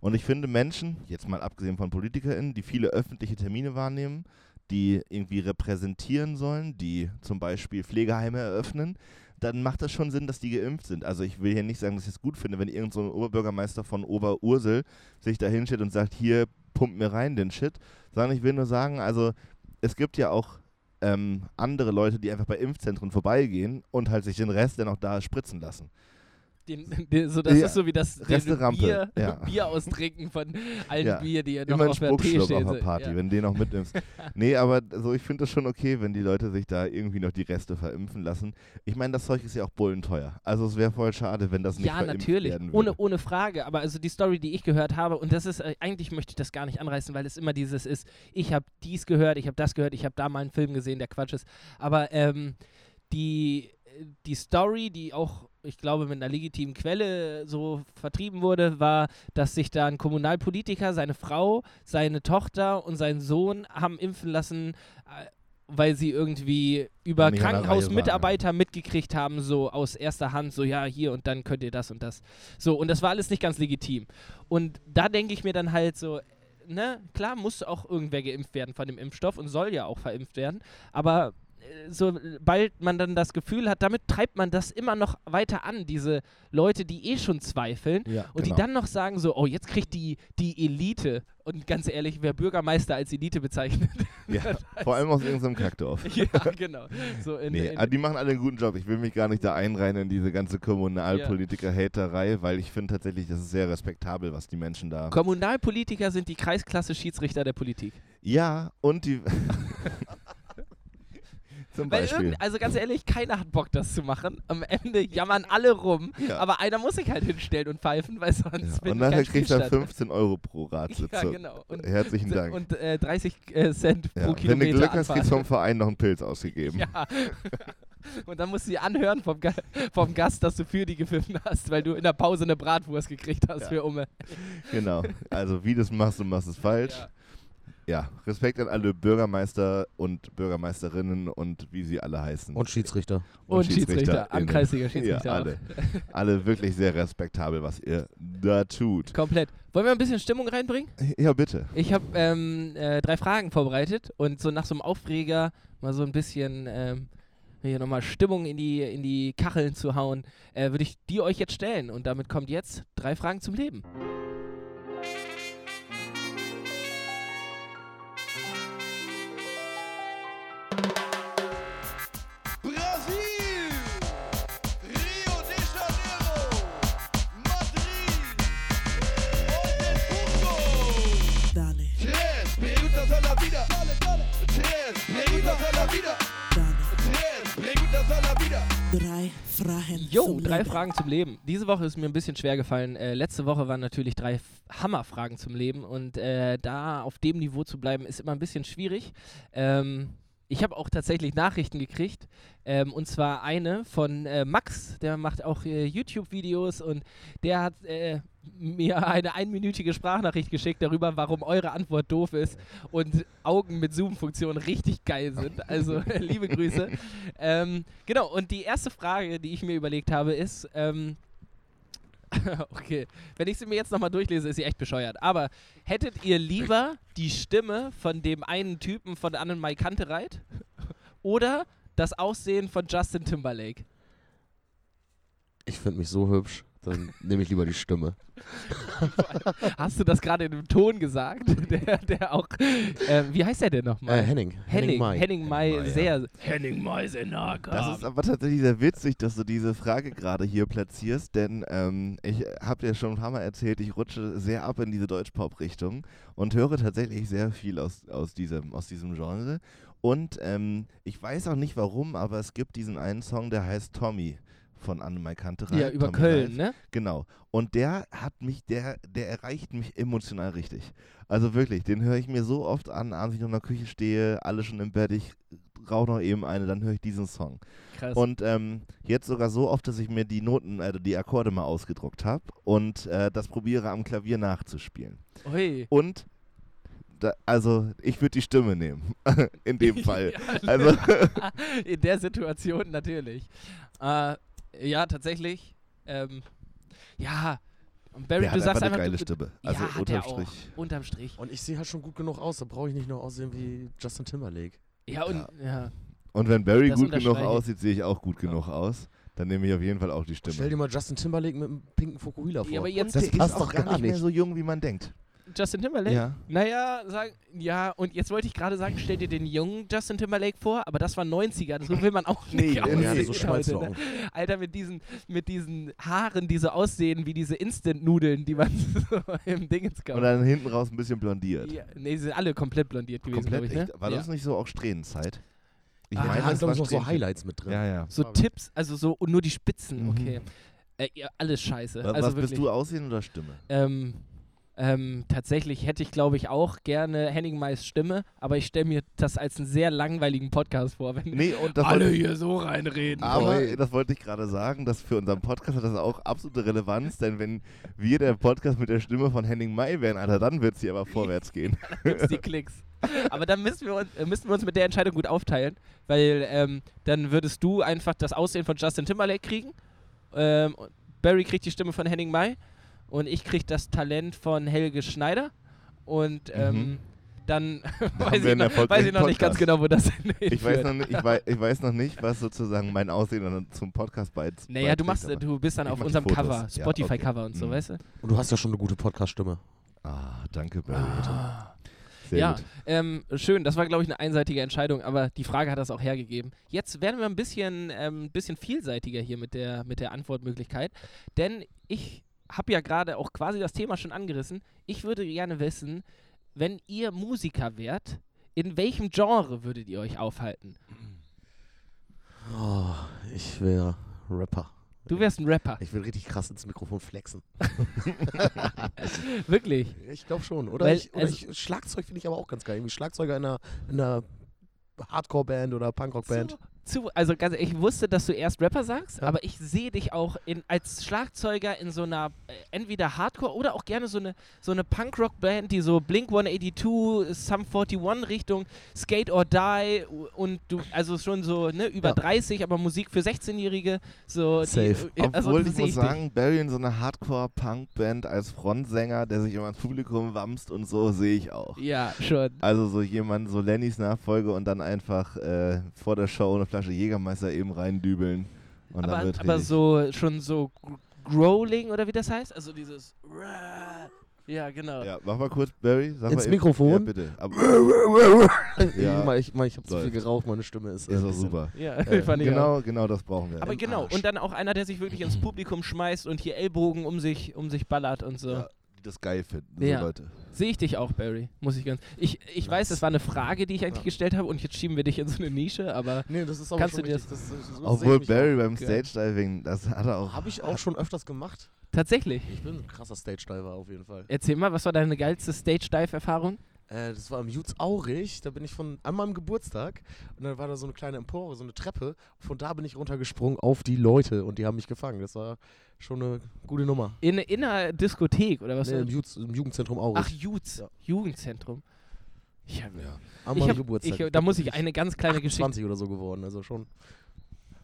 Speaker 4: Und ich finde Menschen, jetzt mal abgesehen von PolitikerInnen, die viele öffentliche Termine wahrnehmen, die irgendwie repräsentieren sollen, die zum Beispiel Pflegeheime eröffnen, dann macht das schon Sinn, dass die geimpft sind. Also ich will hier nicht sagen, dass ich es gut finde, wenn irgendein so Oberbürgermeister von Oberursel sich da hinstellt und sagt, hier, pumpt mir rein den Shit, sondern ich will nur sagen, also es gibt ja auch ähm, andere Leute, die einfach bei Impfzentren vorbeigehen und halt sich den Rest dann auch da spritzen lassen.
Speaker 1: Den, den, so, das
Speaker 4: Ja,
Speaker 1: ist so wie das Bier,
Speaker 4: ja. (laughs)
Speaker 1: Bier austrinken von allen
Speaker 4: Ja,
Speaker 1: Bier, die ihr noch
Speaker 4: Immer
Speaker 1: auf der Tee stehen.
Speaker 4: auf der Party,
Speaker 1: ja.
Speaker 4: wenn du den noch mitnimmst. (laughs) nee, aber so, ich finde das schon okay, wenn die Leute sich da irgendwie noch die Reste verimpfen lassen. Ich meine, das Zeug ist ja auch bullenteuer. Also es wäre voll schade, wenn das nicht
Speaker 1: Ja, natürlich,
Speaker 4: werden
Speaker 1: ohne,
Speaker 4: würde.
Speaker 1: ohne Frage. Aber also die Story, die ich gehört habe, und das ist, äh, eigentlich möchte ich das gar nicht anreißen, weil es immer dieses ist, ich habe dies gehört, ich habe das gehört, ich habe da mal einen Film gesehen, der Quatsch ist. Aber ähm, die, die Story, die auch, ich glaube, mit einer legitimen Quelle so vertrieben wurde, war, dass sich da ein Kommunalpolitiker, seine Frau, seine Tochter und sein Sohn haben impfen lassen, äh, weil sie irgendwie über
Speaker 4: Reihe
Speaker 1: Krankenhausmitarbeiter mitgekriegt haben, so aus erster Hand, so ja, hier und dann könnt ihr das und das. So, und das war alles nicht ganz legitim. Und da denke ich mir dann halt so, ne, klar muss auch irgendwer geimpft werden von dem Impfstoff und soll ja auch verimpft werden, aber sobald man dann das Gefühl hat, damit treibt man das immer noch weiter an, diese Leute, die eh schon zweifeln
Speaker 4: Ja,
Speaker 1: und
Speaker 4: genau.
Speaker 1: die dann noch sagen so, oh, jetzt kriegt die, die Elite und ganz ehrlich, wer Bürgermeister als Elite bezeichnet, (laughs)
Speaker 4: ja, vor allem aus irgendeinem Kackdorf. (laughs)
Speaker 1: ja, genau. So in,
Speaker 4: Nee,
Speaker 1: in,
Speaker 4: ah, die machen alle einen guten Job. Ich will mich gar nicht da einreihen in diese ganze Kommunalpolitiker-Haterei, weil ich finde tatsächlich, das ist sehr respektabel, was die Menschen da.
Speaker 1: Kommunalpolitiker sind die Kreisklasse-Schiedsrichter der Politik.
Speaker 4: Ja, und die. (laughs) Zum
Speaker 1: Weil
Speaker 4: Beispiel.
Speaker 1: also ganz ehrlich, keiner hat Bock, das zu machen. Am Ende jammern alle rum,
Speaker 4: Ja.
Speaker 1: aber einer muss sich halt hinstellen und pfeifen, weil sonst
Speaker 4: Ja, und nachher kriegt er
Speaker 1: statt.
Speaker 4: 15 Euro pro Ratssitzung. (laughs)
Speaker 1: Ja, genau. Und,
Speaker 4: Herzlichen Dank.
Speaker 1: und äh, 30 äh, Cent
Speaker 4: ja.
Speaker 1: pro
Speaker 4: Wenn
Speaker 1: Kilometer
Speaker 4: du Glück hast, kriegst du vom Verein noch einen Pilz ausgegeben.
Speaker 1: Ja. (laughs) Und dann musst du dir anhören vom, Ga vom Gast, dass du für die gepfiffen hast, weil du in der Pause eine Bratwurst gekriegt hast
Speaker 4: Ja.
Speaker 1: für Umme.
Speaker 4: Genau. Also, wie du es machst, du machst es falsch.
Speaker 1: Ja.
Speaker 4: Ja. Respekt an alle Bürgermeister und Bürgermeisterinnen und wie sie alle heißen.
Speaker 3: Und Schiedsrichter.
Speaker 1: Und, Schiedsrichter,
Speaker 4: SchiedsrichterInnen.
Speaker 1: Ankreisiger Schiedsrichter.
Speaker 4: Ja, alle. alle wirklich sehr respektabel, was ihr da tut.
Speaker 1: Komplett. Wollen wir ein bisschen Stimmung reinbringen?
Speaker 4: Ja, bitte.
Speaker 1: Ich habe ähm, äh, drei Fragen vorbereitet und so nach so einem Aufreger mal so ein bisschen ähm, hier nochmal Stimmung in die, in die Kacheln zu hauen, äh, würde ich die euch jetzt stellen. Und damit kommt jetzt drei Fragen zum Leben.
Speaker 5: Fragen
Speaker 1: Jo,
Speaker 5: zum
Speaker 1: drei
Speaker 5: Leben.
Speaker 1: Fragen zum Leben. Diese Woche ist mir ein bisschen schwer gefallen. Äh, letzte Woche waren natürlich drei Hammerfragen zum Leben und äh, da auf dem Niveau zu bleiben, ist immer ein bisschen schwierig. Ähm, ich habe auch tatsächlich Nachrichten gekriegt ähm, und zwar eine von äh, Max, der macht auch äh, YouTube-Videos und der hat äh, mir eine einminütige Sprachnachricht geschickt darüber, warum eure Antwort doof ist und Augen mit Zoom-Funktion richtig geil sind. Also (laughs) (laughs) liebe Grüße. Ähm, genau, und die erste Frage, die ich mir überlegt habe, ist, ähm, (laughs) okay, wenn ich sie mir jetzt nochmal durchlese, ist sie echt bescheuert. Aber hättet ihr lieber die Stimme von dem einen Typen von Annenmai Kantereit oder das Aussehen von Justin Timberlake?
Speaker 3: Ich finde mich so hübsch, dann nehme ich lieber die Stimme. (laughs)
Speaker 1: Hast du das gerade in einem Ton gesagt? (laughs) Der, der auch, äh, wie heißt der denn nochmal?
Speaker 3: Äh, Henning.
Speaker 1: Henning,
Speaker 3: Mai.
Speaker 1: Henning Mai,
Speaker 4: Mai, ja.
Speaker 1: sehr. Henning Mai Senaka.
Speaker 4: Das ist aber tatsächlich sehr witzig, dass du diese Frage gerade hier platzierst, denn ähm, ich habe dir schon ein paar Mal erzählt, ich rutsche sehr ab in diese Deutschpop-Richtung und höre tatsächlich sehr viel aus, aus, diesem, aus diesem Genre. Und ähm, ich weiß auch nicht warum, aber es gibt diesen einen Song, der heißt Tommy von Annemai Kantereit.
Speaker 1: ja, über
Speaker 4: Tommy
Speaker 1: Köln,
Speaker 4: Live.
Speaker 1: ne?
Speaker 4: Genau. Und der hat mich, der, der erreicht mich emotional richtig. Also wirklich, den höre ich mir so oft an, abends, wenn ich noch in der Küche stehe, alle schon im Bett, ich rauche noch eben eine, dann höre ich diesen Song.
Speaker 1: Krass.
Speaker 4: Und ähm, jetzt sogar so oft, dass ich mir die Noten, also die Akkorde mal ausgedruckt habe und äh, das probiere am Klavier nachzuspielen.
Speaker 1: Ui.
Speaker 4: Und da, also ich würde die Stimme nehmen, (laughs) in dem (laughs) Fall.
Speaker 1: Ja,
Speaker 4: Also (laughs)
Speaker 1: in der Situation natürlich. Äh, ja, tatsächlich. Ähm, ja, und Barry,
Speaker 4: der
Speaker 1: du
Speaker 4: hat
Speaker 1: sagst
Speaker 4: einfach eine
Speaker 1: einfach,
Speaker 4: geile
Speaker 1: du,
Speaker 4: Stimme.
Speaker 1: ja,
Speaker 4: Also
Speaker 1: hat
Speaker 4: unterm
Speaker 1: er auch.
Speaker 4: Strich.
Speaker 1: unterm Strich.
Speaker 3: Und ich sehe halt schon gut genug aus, da brauche ich nicht noch aussehen wie Justin Timberlake.
Speaker 1: Ja, und ja.
Speaker 4: Und wenn Barry
Speaker 1: Das
Speaker 4: gut genug aussieht, sehe ich auch gut genug aus. Dann nehme ich auf jeden Fall auch die
Speaker 3: Stell
Speaker 4: Stimme.
Speaker 3: dir mal Justin Timberlake mit einem pinken Fukuhila vor.
Speaker 1: Ja, aber jetzt
Speaker 3: das passt doch
Speaker 4: gar
Speaker 3: gar
Speaker 4: nicht mehr
Speaker 3: nicht.
Speaker 4: so jung, wie man denkt.
Speaker 1: Justin Timberlake?
Speaker 4: Ja.
Speaker 1: Naja, sag, ja, und jetzt wollte ich gerade sagen, stell dir den jungen Justin Timberlake vor, aber das war 90er, so will man auch
Speaker 4: Nee,
Speaker 1: nicht
Speaker 4: nee,
Speaker 1: aussehen
Speaker 3: Ja, so
Speaker 1: heute, ne? Alter, mit diesen, mit diesen Haaren, die so aussehen wie diese Instant-Nudeln, die man (laughs) so im Dingens
Speaker 4: Und
Speaker 1: kauft.
Speaker 4: dann hinten raus ein bisschen blondiert.
Speaker 1: Ja, nee, sie sind alle komplett blondiert gewesen,
Speaker 4: Komplett
Speaker 1: glaube ich, ne?
Speaker 4: War
Speaker 1: ja.
Speaker 4: das nicht so auch Strähnenzeit? Ich
Speaker 1: Ah,
Speaker 3: Da
Speaker 4: meine,
Speaker 3: waren
Speaker 4: das
Speaker 3: glaub
Speaker 4: war
Speaker 3: ich, noch so. Highlights mit drin.
Speaker 4: Ja, ja.
Speaker 1: So Tipps, also so und nur die Spitzen,
Speaker 4: Mhm.
Speaker 1: okay. Äh, ja, alles scheiße.
Speaker 4: Wa-
Speaker 1: also
Speaker 4: Was bist du, Aussehen oder Stimme?
Speaker 1: Ähm, ähm, tatsächlich hätte ich, glaube ich, auch gerne Henning Mais Stimme, aber ich stelle mir das als einen sehr langweiligen Podcast vor, wenn
Speaker 4: Nee,
Speaker 1: alle hier so reinreden.
Speaker 4: Aber
Speaker 3: Oi.
Speaker 4: das wollte ich gerade sagen, dass für unseren Podcast hat das auch absolute Relevanz, denn wenn wir der Podcast mit der Stimme von Henning May wären, Alter, dann wird es hier aber (laughs) vorwärts gehen.
Speaker 1: gibt's die Klicks. Aber dann müssen wir, uns, äh, müssten wir uns mit der Entscheidung gut aufteilen, weil ähm, dann würdest du einfach das Aussehen von Justin Timberlake kriegen, ähm, Barry kriegt die Stimme von Henning Mai und ich krieg das Talent von Helge Schneider und ähm,
Speaker 4: Mhm. (laughs)
Speaker 1: dann
Speaker 4: haben
Speaker 1: weiß, ich noch, weiß ich noch nicht ganz genau, wo das (laughs)
Speaker 4: Ich weiß, noch, nicht- ich, weiß, ich weiß noch nicht, was sozusagen mein Aussehen dann zum Podcast beiträgt.
Speaker 1: Naja, du machst, du bist dann
Speaker 4: Ich
Speaker 1: auf unserem
Speaker 4: Fotos.
Speaker 1: Cover,
Speaker 4: Ja,
Speaker 1: Spotify-Cover
Speaker 4: okay.
Speaker 1: und so,
Speaker 4: Mhm.
Speaker 1: weißt du?
Speaker 3: Und du hast ja schon eine gute Podcast-Stimme.
Speaker 4: Ah, danke, Barry. Sehr
Speaker 1: ja,
Speaker 4: gut.
Speaker 1: ähm, schön. Das war, glaube ich, eine einseitige Entscheidung, aber die Frage hat das auch hergegeben. Jetzt werden wir ein bisschen, ähm, bisschen vielseitiger hier mit der, mit der Antwortmöglichkeit, denn ich habe ja gerade auch quasi das Thema schon angerissen. Ich würde gerne wissen, wenn ihr Musiker wärt, in welchem Genre würdet ihr euch aufhalten?
Speaker 3: Oh, ich wäre Rapper.
Speaker 1: Du wärst ein Rapper,
Speaker 3: Ich will richtig krass ins Mikrofon flexen. (laughs)
Speaker 1: wirklich.
Speaker 3: Ich glaube schon. Oder,
Speaker 1: Weil,
Speaker 3: ich, oder
Speaker 1: also-
Speaker 3: ich, Schlagzeug finde ich aber auch ganz geil. Irgendwie Schlagzeuger in einer, in einer Hardcore-Band oder Punkrock-Band.
Speaker 1: Zu, zu, also ganz ehrlich, ich wusste, dass du erst Rapper sagst,
Speaker 3: Ja.
Speaker 1: aber ich sehe dich auch in, als Schlagzeuger in so einer äh, entweder Hardcore oder auch gerne so eine, so eine Punkrock-Band, die so Blink 182, Sum 41 Richtung Skate or Die und du, also schon so ne, über
Speaker 3: Ja.
Speaker 1: 30, aber Musik für 16-Jährige. So die-
Speaker 3: Safe.
Speaker 1: äh, also
Speaker 4: Obwohl
Speaker 1: so
Speaker 4: ich muss
Speaker 1: dich.
Speaker 4: sagen, Barry in so einer Hardcore-Punk-Band als Frontsänger, der sich immer ins Publikum wamst und so, sehe ich auch.
Speaker 1: Ja, schon.
Speaker 4: Also so jemand, so Lennys Nachfolge und dann einfach äh, vor der Show eine Flasche Jägermeister eben reindübeln. Und dann
Speaker 1: Aber,
Speaker 4: wird
Speaker 1: aber
Speaker 4: richtig-
Speaker 1: so schon so gr- Growling oder wie das heißt? Also dieses Ja, genau.
Speaker 4: Ja, mach mal kurz, Barry. Sag
Speaker 3: Ins
Speaker 4: mal eben-
Speaker 3: Mikrofon?
Speaker 4: Ja, bitte. (laughs) Ja.
Speaker 3: Ich ich, ich habe zu viel geraucht, meine Stimme ist. äh,
Speaker 4: ist doch
Speaker 3: bisschen-
Speaker 4: super.
Speaker 1: Ja,
Speaker 3: Äh, (laughs)
Speaker 1: fand ich auch.
Speaker 4: Genau, genau das brauchen wir.
Speaker 1: Aber
Speaker 3: Im
Speaker 1: genau,
Speaker 3: Arsch.
Speaker 1: und dann auch einer, der sich wirklich ins Publikum schmeißt und hier Ellbogen um sich, um sich ballert und so.
Speaker 4: Ja, die das geil finden, so
Speaker 1: Ja.
Speaker 4: Leute.
Speaker 1: Sehe ich dich auch, Barry, muss ich ganz. Ich, ich weiß, das war eine Frage, die ich eigentlich
Speaker 3: Ja.
Speaker 1: gestellt habe und jetzt schieben wir dich in so eine Nische, aber
Speaker 3: Nee, das ist aber
Speaker 1: Kannst
Speaker 3: schon
Speaker 1: du dir.
Speaker 3: Das, das, so sehe
Speaker 4: Obwohl Barry
Speaker 3: auch.
Speaker 4: beim. Stage Diving, das hat er auch.
Speaker 3: Habe ich auch schon öfters gemacht.
Speaker 1: tatsächlich.
Speaker 3: Ich bin ein krasser Stage-Diver auf jeden Fall.
Speaker 1: Erzähl mal, was war deine geilste Stage-Dive-Erfahrung?
Speaker 3: Äh, das war im Jutz Aurich, da bin ich von an meinem Geburtstag und dann war da so eine kleine Empore, so eine Treppe. Von da bin ich runtergesprungen auf die Leute und die haben mich gefangen. Das war schon eine gute Nummer.
Speaker 1: In, in einer Diskothek oder was?
Speaker 3: Nee, im, Jutz, im Jugendzentrum Aurich.
Speaker 1: Ach, Jutz,
Speaker 3: Ja.
Speaker 1: Jugendzentrum. Ich hab,
Speaker 3: ja. An meinem Geburtstag.
Speaker 1: ich, da muss ich eine ganz kleine Geschichte.
Speaker 3: 20 oder so geworden, also schon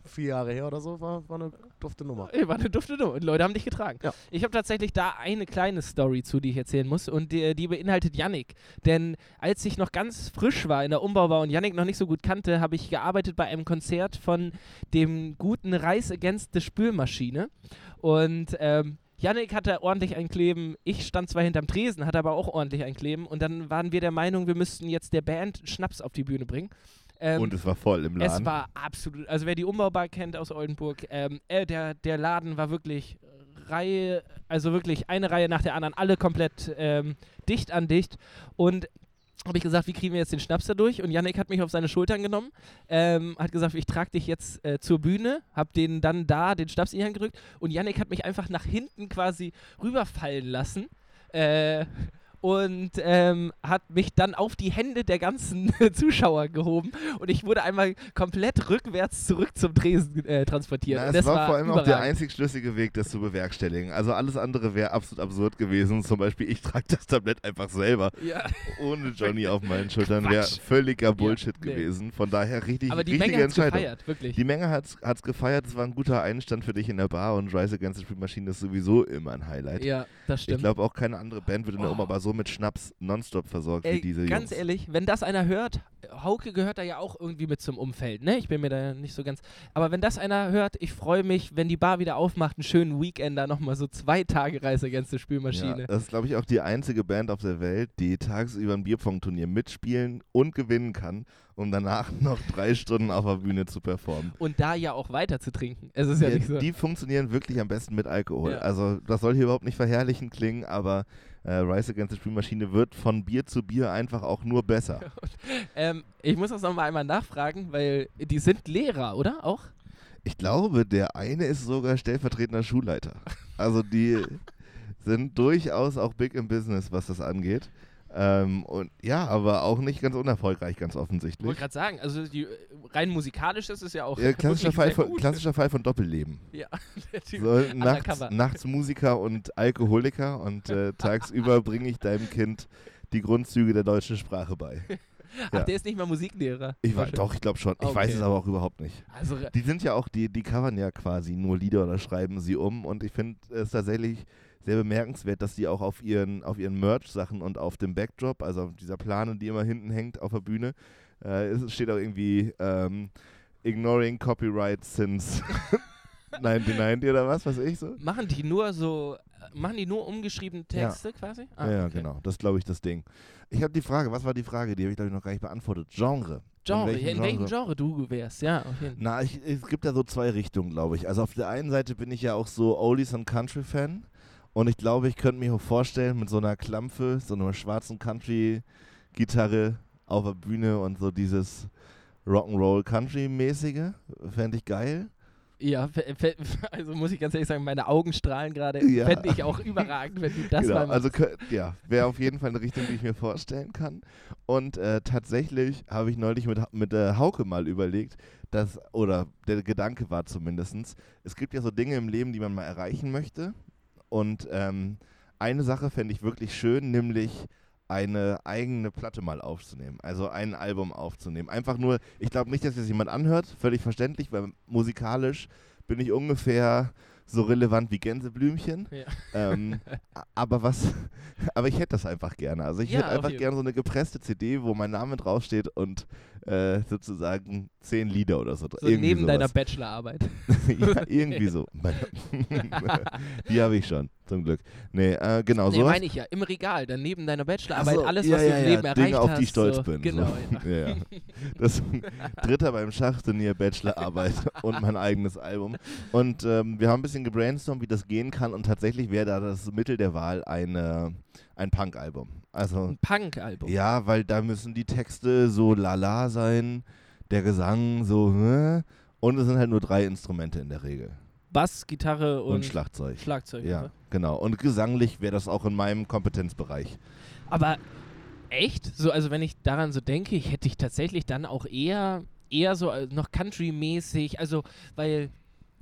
Speaker 3: vier Jahre her oder so, war, war eine dufte Nummer.
Speaker 1: Ey, War eine dufte Nummer. Und Leute haben dich getragen.
Speaker 3: Ja.
Speaker 1: Ich habe tatsächlich da eine kleine Story zu, die ich erzählen muss. Und die, die beinhaltet Yannick. Denn als ich noch ganz frisch war in der Umbau war und Yannick noch nicht so gut kannte, habe ich gearbeitet bei einem Konzert von dem guten Reis Against the Spülmaschine. Und ähm, Yannick hatte ordentlich ein Kleben. Ich stand zwar hinterm Tresen, hatte aber auch ordentlich ein Kleben. Und dann waren wir der Meinung, wir müssten jetzt der Band Schnaps auf die Bühne bringen. Ähm,
Speaker 4: Und es war voll im Laden.
Speaker 1: es war absolut, also wer die Umbaubar kennt aus Oldenburg, ähm, äh, der, der Laden war wirklich Reihe, also wirklich eine Reihe nach der anderen, alle komplett ähm, dicht an dicht. Und habe ich gesagt, wie kriegen wir jetzt den Schnaps da durch? Und Yannick hat mich auf seine Schultern genommen, ähm, hat gesagt, ich trage dich jetzt äh, zur Bühne, habe den dann da, den Schnaps in die Hand gerückt und Yannick hat mich einfach nach hinten quasi rüberfallen lassen. Äh, und ähm, hat mich dann auf die Hände der ganzen (laughs) Zuschauer gehoben und ich wurde einmal komplett rückwärts zurück zum Tresen äh, transportiert.
Speaker 4: Na, es
Speaker 1: das
Speaker 4: war, vor allem auch der
Speaker 1: überragend.
Speaker 4: einzig schlüssige Weg, das zu bewerkstelligen. Also alles andere wäre absolut absurd gewesen. Zum Beispiel, ich trage das Tablett einfach selber,
Speaker 1: Ja.
Speaker 4: ohne Johnny auf meinen Schultern. Wäre völliger Bullshit
Speaker 1: nee.
Speaker 4: gewesen. Von daher richtig,
Speaker 1: Aber die
Speaker 4: richtige
Speaker 1: Menge
Speaker 4: Entscheidung.
Speaker 1: gefeiert, wirklich.
Speaker 4: Die Menge hat's, hat's gefeiert. Es war ein guter Einstand für dich in der Bar und Rise Against the Spielmaschine ist sowieso immer ein Highlight.
Speaker 1: ja, das
Speaker 4: ich
Speaker 1: stimmt.
Speaker 4: glaube auch keine andere Band wird in der
Speaker 1: Oh.
Speaker 4: Oma aber so mit Schnaps nonstop versorgt
Speaker 1: Ey,
Speaker 4: wie diese
Speaker 1: ganz
Speaker 4: Jungs.
Speaker 1: ehrlich, wenn das einer hört, Hauke gehört da ja auch irgendwie mit zum Umfeld, ne? Ich bin mir da nicht so ganz. Aber wenn das einer hört, ich freue mich, wenn die Bar wieder aufmacht, einen schönen Weekender, nochmal so zwei Tage Reise the Spülmaschine.
Speaker 4: Ja, das ist, glaube ich, auch die einzige Band auf der Welt, die tagsüber ein Bierpong-Turnier mitspielen und gewinnen kann, um danach (laughs) noch drei Stunden auf der Bühne zu performen.
Speaker 1: Und da ja auch weiter zu trinken. Es ist ja,
Speaker 4: Ja,
Speaker 1: nicht so.
Speaker 4: Die funktionieren wirklich am besten mit Alkohol.
Speaker 1: Ja.
Speaker 4: Also das soll hier überhaupt nicht verherrlichen klingen, aber äh, Rise Against the Spielmaschine wird von Bier zu Bier einfach auch nur besser. (laughs)
Speaker 1: Ähm, ich muss das nochmal einmal nachfragen, weil die sind Lehrer, oder? Auch?
Speaker 4: Ich glaube, der eine ist sogar stellvertretender Schulleiter. Also die (laughs) sind durchaus auch big im Business, was das angeht. Ähm, und ja, aber auch nicht ganz unerfolgreich, ganz
Speaker 1: Ich
Speaker 4: offensichtlich.
Speaker 1: wollte gerade sagen, also die, rein musikalisch ist es ja auch.
Speaker 4: Ja, klassischer, Fall von, klassischer Fall von Doppelleben. (laughs)
Speaker 1: Ja.
Speaker 4: So, nachts, nachts Musiker und Alkoholiker und äh, (laughs) tagsüber bringe ich deinem Kind die Grundzüge der deutschen Sprache bei. (laughs)
Speaker 1: Ach,
Speaker 4: ja.
Speaker 1: der ist nicht mal Musiklehrer.
Speaker 4: Ich weiß,
Speaker 1: Wahrscheinlich.
Speaker 4: doch, ich glaube schon. Ich weiß
Speaker 1: Okay.
Speaker 4: es aber auch überhaupt nicht.
Speaker 1: Also,
Speaker 4: Die sind ja auch, die, die covern ja quasi nur Lieder oder schreiben sie um und ich finde es tatsächlich sehr bemerkenswert, dass die auch auf ihren, auf ihren Merch-Sachen und auf dem Backdrop, also auf dieser Plane, die immer hinten hängt auf der Bühne, äh, es steht auch irgendwie ähm, Ignoring Copyright since (laughs) 1990 oder was, weiß ich so.
Speaker 1: machen die nur so, äh, machen die nur umgeschriebene Texte quasi? Ah,
Speaker 4: ja,
Speaker 1: okay.
Speaker 4: genau, das ist glaube ich das Ding. Ich habe die Frage, was war die Frage? Die habe ich glaube ich noch gar nicht beantwortet. Genre.
Speaker 1: Genre,
Speaker 4: In welchem
Speaker 1: ja, in welchem Genre du wärst, ja.
Speaker 4: Na, ich, es gibt ja so zwei Richtungen, glaube ich. Also auf der einen Seite bin ich ja auch so Oldies und Country Fan und ich glaube, ich könnte mir auch vorstellen, mit so einer Klampfe, so einer schwarzen Country-Gitarre auf der Bühne und so dieses Rock'n'Roll Country-mäßige, fände ich geil.
Speaker 1: Ja, (laughs) also muss ich ganz ehrlich sagen, meine Augen strahlen gerade.
Speaker 4: Ja.
Speaker 1: Fände ich auch überragend, wenn du das
Speaker 4: genau,
Speaker 1: mal machst.
Speaker 4: also ja, wäre auf jeden Fall eine Richtung, die ich mir vorstellen kann. Und äh, tatsächlich habe ich neulich mit, mit äh, Hauke mal überlegt, dass, oder der Gedanke war zumindestens, es gibt ja so Dinge im Leben, die man mal erreichen möchte. Und ähm, eine Sache fände ich wirklich schön, nämlich eine eigene Platte mal aufzunehmen, also ein Album aufzunehmen. Einfach nur, ich glaube nicht, dass das jemand anhört, völlig verständlich, weil musikalisch bin ich ungefähr so relevant wie Gänseblümchen.
Speaker 1: Ja. (laughs)
Speaker 4: Ähm, aber was, (laughs) aber ich hätte das einfach gerne. Also ich
Speaker 1: Ja,
Speaker 4: hätte einfach gerne so eine gepresste CD, wo mein Name draufsteht und äh, sozusagen zehn Lieder oder so.
Speaker 1: so
Speaker 4: irgendwie
Speaker 1: neben deiner
Speaker 4: sowas.
Speaker 1: Bachelorarbeit. (laughs)
Speaker 4: ja, (laughs) irgendwie so. (laughs) Die habe ich schon, zum Glück. Nee, äh, genau
Speaker 1: nee,
Speaker 4: so.
Speaker 1: meine ich ja, im Regal, dann neben deiner Bachelorarbeit,
Speaker 4: Ach so,
Speaker 1: alles, was
Speaker 4: ja,
Speaker 1: du im
Speaker 4: ja,
Speaker 1: Leben
Speaker 4: Dinge,
Speaker 1: erreicht
Speaker 4: auf
Speaker 1: hast.
Speaker 4: die ich stolz
Speaker 1: so,
Speaker 4: bin.
Speaker 1: Genau.
Speaker 4: So. Ja. Das Dritter beim Schachturnier, Bachelorarbeit und mein eigenes Album. Und ähm, wir haben ein bisschen gebrainstormt, wie das gehen kann. Und tatsächlich wäre da das Mittel der Wahl eine, ein Punk-Album. Also
Speaker 1: Ein Punk-Album.
Speaker 4: ja, weil da müssen die Texte so lala sein, der Gesang so, äh, und es sind halt nur drei Instrumente in der Regel.
Speaker 1: Bass, Gitarre
Speaker 4: Und,
Speaker 1: und,
Speaker 4: Schlagzeug.
Speaker 1: Schlagzeug.
Speaker 4: Ja,
Speaker 1: oder?
Speaker 4: genau. Und gesanglich wäre das auch in meinem Kompetenzbereich.
Speaker 1: Aber echt? So, also wenn ich daran so denke, ich hätte dich tatsächlich dann auch eher, eher so äh, noch Country-mäßig, also weil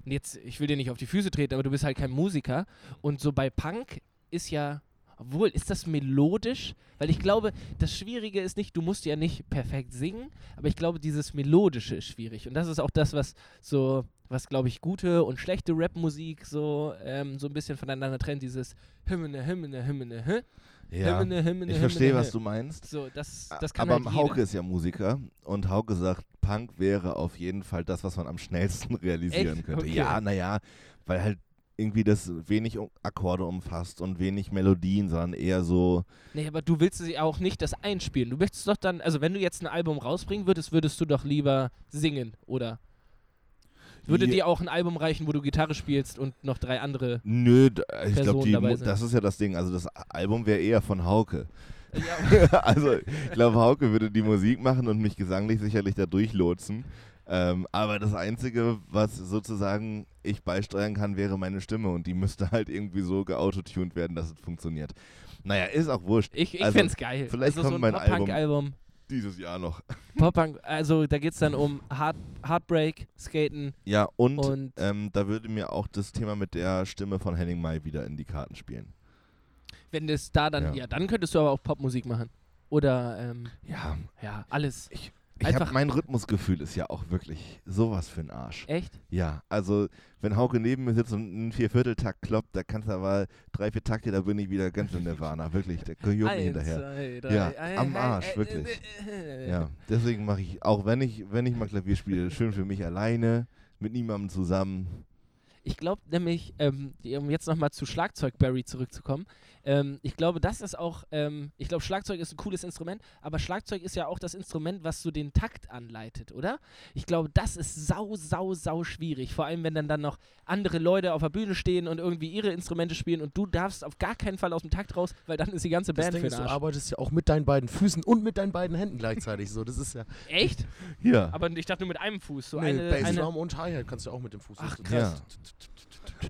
Speaker 1: jetzt, ich will dir nicht auf die Füße treten, aber du bist halt kein Musiker und so bei Punk ist ja, obwohl, ist das melodisch? Weil ich glaube, das Schwierige ist nicht, du musst ja nicht perfekt singen, aber ich glaube, dieses Melodische ist schwierig und das ist auch das, was so, was glaube ich, gute und schlechte Rapmusik so, ähm, so ein bisschen voneinander trennt, dieses Hymne, Hymne, Hymne, Hymne, Hymne, Hymne,
Speaker 4: ich verstehe, was du meinst.
Speaker 1: so, das, das kann
Speaker 4: Aber
Speaker 1: halt
Speaker 4: Hauke ist ja Musiker und Hauke sagt, Punk wäre auf jeden Fall das, was man am schnellsten (laughs) realisieren
Speaker 1: Echt?
Speaker 4: könnte.
Speaker 1: Okay.
Speaker 4: Ja, naja, weil halt irgendwie das wenig Akkorde umfasst und wenig Melodien, sondern eher so,
Speaker 1: Nee, aber du willst sie auch nicht das einspielen. Du möchtest doch dann, also wenn du jetzt ein Album rausbringen würdest, würdest du doch lieber singen, oder? Würde dir auch ein Album reichen, wo du Gitarre spielst und noch drei andere?
Speaker 4: nö, ich glaube, das ist ja das Ding. Also das Album wäre eher von Hauke.
Speaker 1: Ja, (laughs)
Speaker 4: also ich glaube, Hauke würde die Musik machen und mich gesanglich sicherlich da durchlotsen. Ähm, aber das Einzige, was sozusagen ich beisteuern kann, wäre meine Stimme und die müsste halt irgendwie so geautotuned werden, dass es funktioniert. Naja, ist auch wurscht.
Speaker 1: Ich, ich
Speaker 4: Also,
Speaker 1: fänd's geil.
Speaker 4: vielleicht
Speaker 1: also so
Speaker 4: kommt
Speaker 1: ein
Speaker 4: mein Album.
Speaker 1: Pop-Punk-Album.
Speaker 4: Dieses Jahr noch. (laughs)
Speaker 1: Pop-Punk, also da geht's dann um Heart, Heartbreak, Skaten
Speaker 4: Ja, und,
Speaker 1: und
Speaker 4: ähm, da würde mir auch das Thema mit der Stimme von Henning May wieder in die Karten spielen.
Speaker 1: wenn das da dann,
Speaker 4: Ja.
Speaker 1: ja. dann könntest du aber auch Popmusik machen. Oder, ähm,
Speaker 4: Ja,
Speaker 1: ja, alles.
Speaker 4: ich
Speaker 1: Einfach-
Speaker 4: hab, mein Rhythmusgefühl ist ja auch wirklich sowas für ein Arsch.
Speaker 1: Echt?
Speaker 4: Ja, also wenn Hauke neben mir sitzt und einen Viervierteltakt kloppt, da kannst du aber drei, vier Takte, da bin ich wieder ganz in Nirvana, wirklich, der mir hinterher.
Speaker 1: zwei, drei,
Speaker 4: Ja,
Speaker 1: ein-
Speaker 4: am
Speaker 1: ein-
Speaker 4: Arsch,
Speaker 1: äh,
Speaker 4: wirklich.
Speaker 1: äh, äh,
Speaker 4: Ja, deswegen mache ich, auch wenn ich, wenn ich mal Klavier spiele, schön für mich alleine, mit niemandem zusammen.
Speaker 1: Ich glaube nämlich, ähm, um jetzt nochmal zu Schlagzeug Barry zurückzukommen, ähm, ich glaube, das ist auch, ähm, ich glaube, Schlagzeug ist ein cooles Instrument, aber Schlagzeug ist ja auch das Instrument, was so den Takt anleitet, oder? Ich glaube, das ist sau, sau, sau schwierig. Vor allem, wenn dann, dann noch andere Leute auf der Bühne stehen und irgendwie ihre Instrumente spielen und du darfst auf gar keinen Fall aus dem Takt raus, weil dann ist die ganze
Speaker 3: Das
Speaker 1: Band
Speaker 3: Ding
Speaker 1: für
Speaker 3: ist,
Speaker 1: den
Speaker 3: du
Speaker 1: Arsch.
Speaker 3: arbeitest ja auch mit deinen beiden Füßen und mit deinen beiden Händen gleichzeitig so. Das ist ja
Speaker 1: Echt?
Speaker 4: Ja.
Speaker 1: Aber ich dachte nur mit einem Fuß. So
Speaker 3: nee,
Speaker 1: eine,
Speaker 3: Bassdrum und Hi-Hat kannst du auch mit dem Fuß.
Speaker 1: Ach, krass.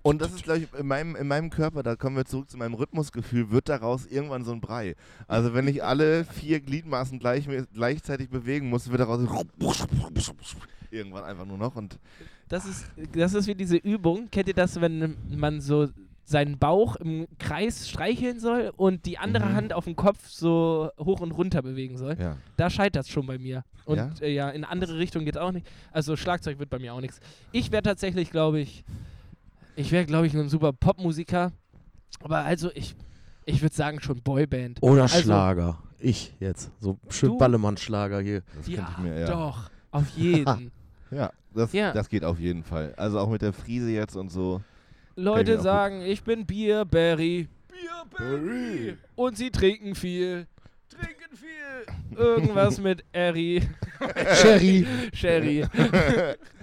Speaker 4: Und das ist, glaube ich, in meinem, in meinem Körper, da kommen wir zurück zu meinem Rhythmusgefühl, wird daraus irgendwann so ein Brei. Also wenn ich alle vier Gliedmaßen gleich, gleichzeitig bewegen muss, wird daraus irgendwann einfach nur noch und
Speaker 1: Das ist, das ist wie diese Übung. Kennt ihr das, wenn man so seinen Bauch im Kreis streicheln soll und die andere
Speaker 4: Mhm.
Speaker 1: Hand auf dem Kopf so hoch und runter bewegen soll?
Speaker 4: ja.
Speaker 1: Da scheitert es schon bei mir. Und
Speaker 4: Ja?
Speaker 1: ja, äh, ja in andere Richtung geht auch nicht. Also Schlagzeug wird bei mir auch nichts. Ich wäre tatsächlich, glaube ich, ich wäre, glaube ich, ein super Popmusiker. Aber also ich, ich würde sagen schon Boyband.
Speaker 3: Oder
Speaker 1: Also-
Speaker 3: Schlager. Ich jetzt. So schön? Ballemann-Schlager hier.
Speaker 4: Das
Speaker 1: ja,
Speaker 4: ich mir, ja.
Speaker 1: doch, auf (laughs) jeden.
Speaker 4: Ja, das,
Speaker 1: Ja.
Speaker 4: das geht auf jeden Fall. Also auch mit der Friese jetzt und so.
Speaker 1: Leute
Speaker 4: gut.
Speaker 1: sagen, ich bin Bierberry. Bierberry. Und sie trinken viel. Trinken viel. Irgendwas (laughs) mit Eri.
Speaker 3: Sherry.
Speaker 1: Sherry. (laughs)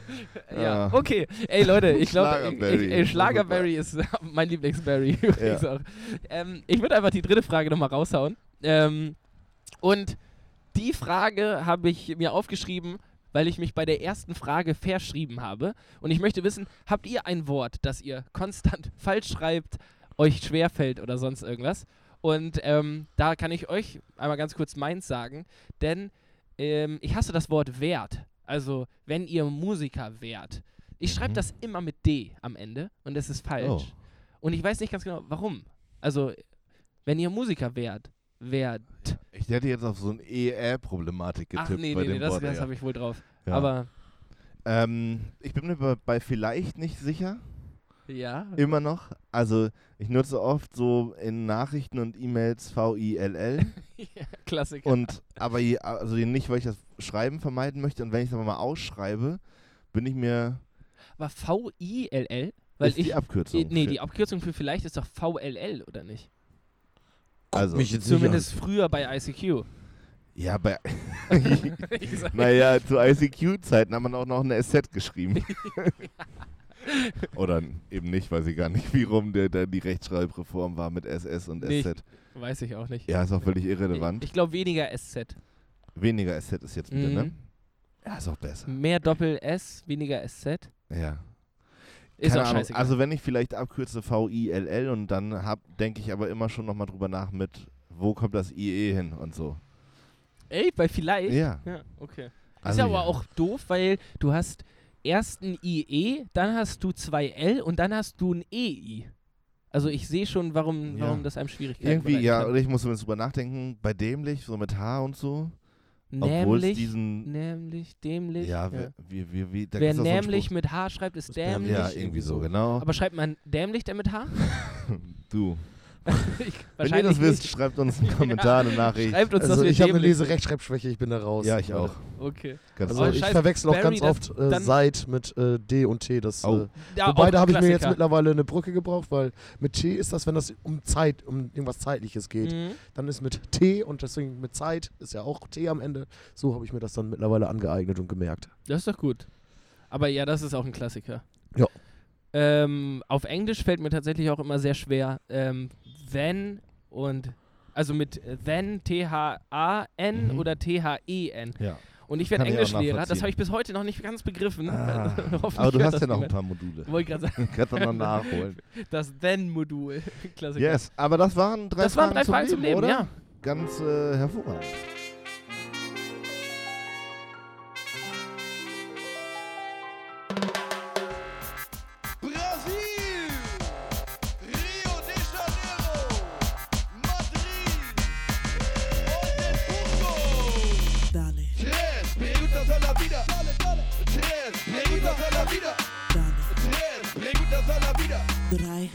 Speaker 1: ja,
Speaker 4: Ja.
Speaker 1: okay. Ey Leute, ich glaube,
Speaker 4: Schlagerberry.
Speaker 1: Schlagerberry (laughs) ist (laughs) mein Lieblingsberry (laughs) übrigens auch. Ähm, ich würde einfach die dritte Frage nochmal raushauen. Ähm, und die Frage habe ich mir aufgeschrieben, weil ich mich bei der ersten Frage verschrieben habe. Und ich möchte wissen, habt ihr ein Wort, das ihr konstant falsch schreibt, euch schwerfällt oder sonst irgendwas? Und ähm, da kann ich euch einmal ganz kurz meins sagen, denn ähm, ich hasse das Wort Wert. Also, wenn ihr Musiker wärt. Ich schreibe
Speaker 4: Mhm.
Speaker 1: das immer mit D am Ende und das ist falsch.
Speaker 4: Oh.
Speaker 1: Und ich weiß nicht ganz genau, warum. Also, wenn ihr Musiker wärt, wärt.
Speaker 4: Ich hätte jetzt auf so eine ER-Problematik getippt
Speaker 1: Ach nee,
Speaker 4: bei
Speaker 1: nee, nee,
Speaker 4: dem
Speaker 1: das,
Speaker 4: Wort.
Speaker 1: das
Speaker 4: ja.
Speaker 1: habe ich wohl drauf.
Speaker 4: Ja.
Speaker 1: Aber
Speaker 4: ähm, ich bin mir bei vielleicht nicht sicher.
Speaker 1: Ja.
Speaker 4: Immer noch. Also ich nutze oft so in Nachrichten und E-Mails V-I-L-L. (laughs)
Speaker 1: ja Klassiker.
Speaker 4: und aber je, also nicht, weil ich das Schreiben vermeiden möchte und wenn ich es aber mal ausschreibe, bin ich mir
Speaker 1: Aber V-I-L-L? Weil
Speaker 4: ist
Speaker 1: ich.
Speaker 4: die Abkürzung.
Speaker 1: nee,
Speaker 4: für-
Speaker 1: die Abkürzung für vielleicht ist doch V-L-L, oder nicht?
Speaker 4: also
Speaker 3: mich jetzt
Speaker 1: Zumindest früher bei ICQ.
Speaker 4: ja, bei (laughs) (laughs) naja, zu ICQ-Zeiten hat man auch noch eine SZ geschrieben. (laughs) Oder eben nicht, weiß ich gar nicht, wie rum der, der die Rechtschreibreform war mit SS und
Speaker 1: Nee,
Speaker 4: SZ.
Speaker 1: Weiß ich auch nicht.
Speaker 4: Ja, ist auch völlig irrelevant.
Speaker 1: Ich, ich glaube weniger SZ.
Speaker 4: Weniger SZ ist jetzt wieder, ne?
Speaker 1: Mhm.
Speaker 4: Ja, ist auch besser.
Speaker 1: Mehr Doppel-S, weniger SZ.
Speaker 4: Ja.
Speaker 1: Ist
Speaker 4: Keine
Speaker 1: auch
Speaker 4: Ahnung.
Speaker 1: scheißegal.
Speaker 4: Also wenn ich vielleicht abkürze V-I-L-L und dann hab, denke ich aber immer schon nochmal drüber nach mit, wo kommt das IE hin und so.
Speaker 1: Ey, bei vielleicht?
Speaker 4: Ja.
Speaker 1: Ja, okay.
Speaker 4: Also
Speaker 1: ist ja aber auch doof, weil du hast erst ein IE, dann hast du zwei L und dann hast du ein EI. Also ich sehe schon, warum,
Speaker 4: Ja.
Speaker 1: warum das einem Schwierigkeiten
Speaker 4: Irgendwie, ja,
Speaker 1: kann.
Speaker 4: oder ich muss zumindest drüber nachdenken, bei dämlich, so mit H und so. Obwohl es
Speaker 1: Nämlich,
Speaker 4: diesen.
Speaker 1: nämlich, dämlich.
Speaker 4: Ja,
Speaker 1: ja.
Speaker 4: wer- wie, wie, wie,
Speaker 1: Wer
Speaker 4: so
Speaker 1: nämlich
Speaker 4: Spruch.
Speaker 1: mit H schreibt, ist
Speaker 3: dämlich.
Speaker 4: Ja, irgendwie so, genau.
Speaker 1: Aber schreibt man dämlich denn mit H? (laughs)
Speaker 4: du. (laughs)
Speaker 1: ich,
Speaker 4: Wenn ihr das wisst, schreibt uns einen (laughs) Kommentar, eine Nachricht.
Speaker 1: Schreibt uns,
Speaker 3: Also ich habe eine Lese-Rechtschreibschwäche, ich bin da raus.
Speaker 4: Ja, ich auch.
Speaker 1: Okay.
Speaker 4: Ganz
Speaker 3: Also
Speaker 1: Oh,
Speaker 3: ich verwechsel auch ganz oft äh, Seit mit äh, D und T. Das,
Speaker 4: Au.
Speaker 3: äh,
Speaker 1: Ja,
Speaker 3: wobei, da habe ich mir jetzt mittlerweile eine Brücke gebraucht, weil mit T ist das, wenn das um Zeit, um irgendwas Zeitliches geht.
Speaker 1: Mhm.
Speaker 3: Dann ist mit T und deswegen mit Zeit ist ja auch T am Ende. So habe ich mir das dann mittlerweile angeeignet und gemerkt.
Speaker 1: Das ist doch gut. Aber ja, das ist auch ein Klassiker.
Speaker 3: Ja.
Speaker 1: Ähm, auf Englisch fällt mir tatsächlich auch immer sehr schwer, ähm, wenn und also mit then, T-H-A-N
Speaker 4: Mhm.
Speaker 1: oder T-H-E-N.
Speaker 4: Ja.
Speaker 1: Und ich werde Englischlehrer. Das habe ich bis heute noch nicht ganz begriffen.
Speaker 4: Ah, (laughs) Aber du hast ja noch ein paar Module.
Speaker 1: Wollte gerade sagen, (laughs)
Speaker 4: Kannst du noch nachholen.
Speaker 1: das Then-Modul. (laughs) Klassiker.
Speaker 4: Yes, aber das waren drei
Speaker 1: Das
Speaker 4: Fragen,
Speaker 1: waren drei
Speaker 4: zum,
Speaker 1: Fragen
Speaker 4: Leben,
Speaker 1: zum Leben,
Speaker 4: oder?
Speaker 1: ja.
Speaker 4: Ganz äh, hervorragend.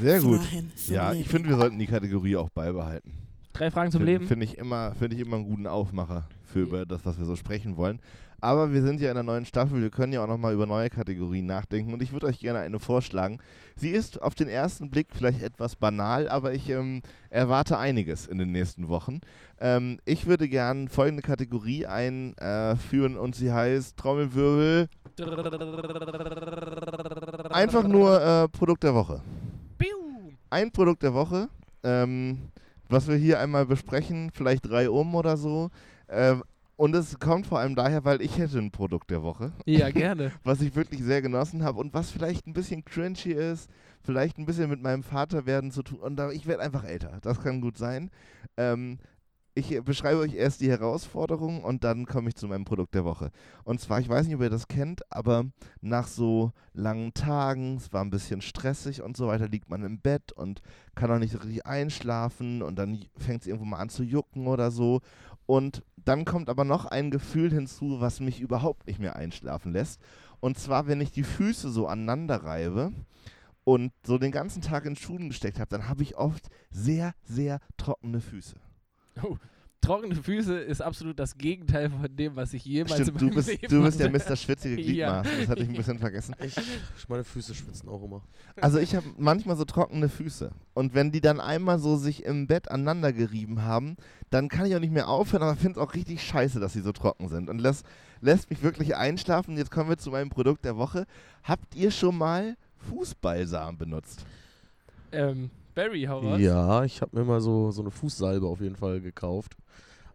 Speaker 4: Sehr gut.
Speaker 5: Fragen
Speaker 4: Ja,
Speaker 5: Leben.
Speaker 4: ich finde, wir sollten die Kategorie auch beibehalten.
Speaker 1: Drei Fragen zum
Speaker 4: Finde
Speaker 1: Leben.
Speaker 4: find ich, immer- finde ich immer einen guten Aufmacher für über das, was wir so sprechen wollen. Aber wir sind ja in der neuen Staffel, wir können ja auch nochmal über neue Kategorien nachdenken und ich würde euch gerne eine vorschlagen. Sie ist auf den ersten Blick vielleicht etwas banal, aber ich ähm, erwarte einiges in den nächsten Wochen. Ähm, ich würde gern folgende Kategorie einführen und sie heißt Trommelwirbel, einfach nur äh, Produkt der Woche. Ein Produkt der Woche, ähm, was wir hier einmal besprechen, vielleicht drei um oder so. Ähm, und es kommt vor allem daher, weil ich hätte ein Produkt der Woche,
Speaker 1: Ja, (laughs) gerne.
Speaker 4: was ich wirklich sehr genossen habe und was vielleicht ein bisschen cringy ist, vielleicht ein bisschen mit meinem Vaterwerden zu tun. Und da, ich werde einfach älter, das kann gut sein. Ähm, ich beschreibe euch erst die Herausforderung und dann komme ich zu meinem Produkt der Woche. Und zwar, ich weiß nicht, ob ihr das kennt, aber nach so langen Tagen, es war ein bisschen stressig und so weiter, liegt man im Bett und kann auch nicht richtig einschlafen und dann fängt es irgendwo mal an zu jucken oder so. Und dann kommt aber noch ein Gefühl hinzu, was mich überhaupt nicht mehr einschlafen lässt. Und zwar, wenn ich die Füße so aneinander reibe und so den ganzen Tag in Schuhen gesteckt habe, dann habe ich oft sehr, sehr trockene Füße.
Speaker 1: Oh, trockene Füße ist absolut das Gegenteil von dem, was ich jemals in
Speaker 4: Stimmt,
Speaker 1: meinem
Speaker 4: du bist,
Speaker 1: Leben
Speaker 4: du bist der. Mr. Schwitzige (laughs)
Speaker 1: Ja.
Speaker 4: Gliedmaßen, das hatte ich ein bisschen vergessen.
Speaker 3: Ich, meine Füße schwitzen auch immer.
Speaker 4: Also ich habe manchmal so trockene Füße. Und wenn die dann einmal so sich im Bett aneinander gerieben haben, dann kann ich auch nicht mehr aufhören, aber finde es auch richtig scheiße, dass sie so trocken sind. Und das lässt mich wirklich einschlafen. Jetzt kommen wir zu meinem Produkt der Woche. Habt ihr schon mal Fußbalsam benutzt?
Speaker 1: Ähm, Barry, hau raus.
Speaker 3: Ja, ich habe mir mal so, so eine Fußsalbe auf jeden Fall gekauft.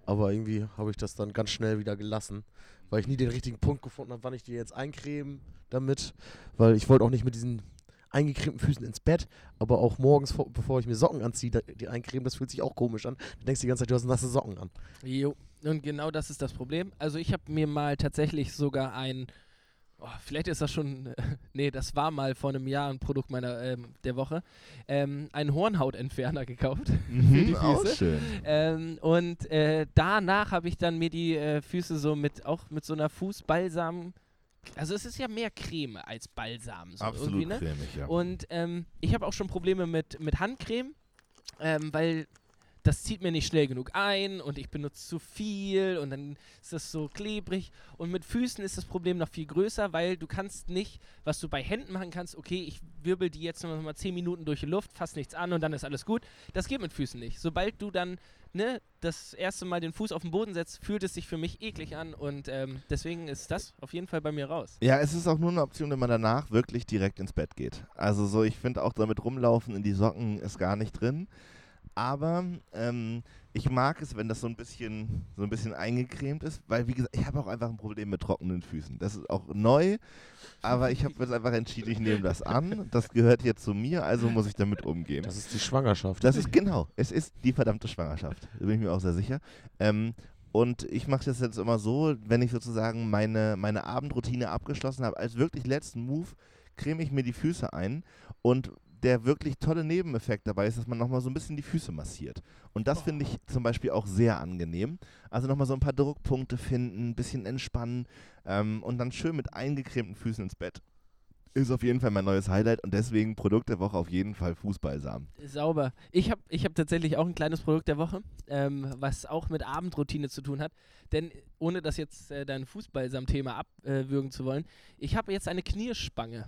Speaker 3: Aber irgendwie habe ich das dann ganz schnell wieder gelassen, weil ich nie den richtigen Punkt gefunden habe, wann ich die jetzt eincremen damit. Weil ich wollte auch nicht mit diesen eingecremten Füßen ins Bett, aber auch morgens, vor, bevor ich mir Socken anziehe, die eincremen, das fühlt sich auch komisch an. Du denkst die ganze Zeit, du hast nasse Socken an.
Speaker 1: Jo. Und genau das ist das Problem. Also ich habe mir mal tatsächlich sogar ein, oh, vielleicht ist das schon, (laughs) nee, das war mal vor einem Jahr ein Produkt meiner ähm, der Woche, ähm, einen Hornhautentferner gekauft. (laughs)
Speaker 4: Mhm,
Speaker 1: die
Speaker 4: auch
Speaker 1: Füße.
Speaker 4: schön.
Speaker 1: Ähm, und äh, danach habe ich dann mir die äh, Füße so mit, auch mit so einer Fußbalsam, also es ist ja mehr Creme als Balsam. So
Speaker 4: Absolut
Speaker 1: irgendwie, ne?
Speaker 4: cremig, ja.
Speaker 1: Und ähm, ich habe auch schon Probleme mit, mit Handcreme, ähm, weil das zieht mir nicht schnell genug ein und ich benutze zu viel und dann ist das so klebrig. Und mit Füßen ist das Problem noch viel größer, weil du kannst nicht, was du bei Händen machen kannst, okay, ich wirbel die jetzt noch mal 10 Minuten durch die Luft, fass nichts an und dann ist alles gut. Das geht mit Füßen nicht. Sobald du dann ne, das erste Mal den Fuß auf den Boden setzt, fühlt es sich für mich eklig an und ähm, deswegen ist das auf jeden Fall bei mir raus.
Speaker 4: Ja, es ist auch nur eine Option, wenn man danach wirklich direkt ins Bett geht. Also so, ich finde auch damit rumlaufen in die Socken ist gar nicht drin. Aber ähm, ich mag es, wenn das so ein bisschen so ein bisschen eingecremt ist, weil wie gesagt, ich habe auch einfach ein Problem mit trockenen Füßen. Das ist auch neu, aber ich habe jetzt einfach entschieden, ich nehme das an. Das gehört jetzt zu mir, also muss ich damit umgehen.
Speaker 3: Das ist die Schwangerschaft.
Speaker 4: Das ist genau, es ist die verdammte Schwangerschaft. Da bin ich mir auch sehr sicher. Ähm, und ich mache das jetzt immer so, wenn ich sozusagen meine, meine Abendroutine abgeschlossen habe, als wirklich letzten Move creme ich mir die Füße ein und der wirklich tolle Nebeneffekt dabei ist, dass man nochmal so ein bisschen die Füße massiert. Und das finde ich zum Beispiel auch sehr angenehm. Also nochmal so ein paar Druckpunkte finden, ein bisschen entspannen ähm, und dann schön mit eingecremten Füßen ins Bett. Ist auf jeden Fall mein neues Highlight und deswegen Produkt der Woche auf jeden Fall Fußballsamen.
Speaker 1: Sauber. Ich habe ich hab tatsächlich auch ein kleines Produkt der Woche, ähm, was auch mit Abendroutine zu tun hat. Denn ohne das jetzt äh, dein Fußballsam-Thema abwürgen zu wollen, ich habe jetzt eine Knierspange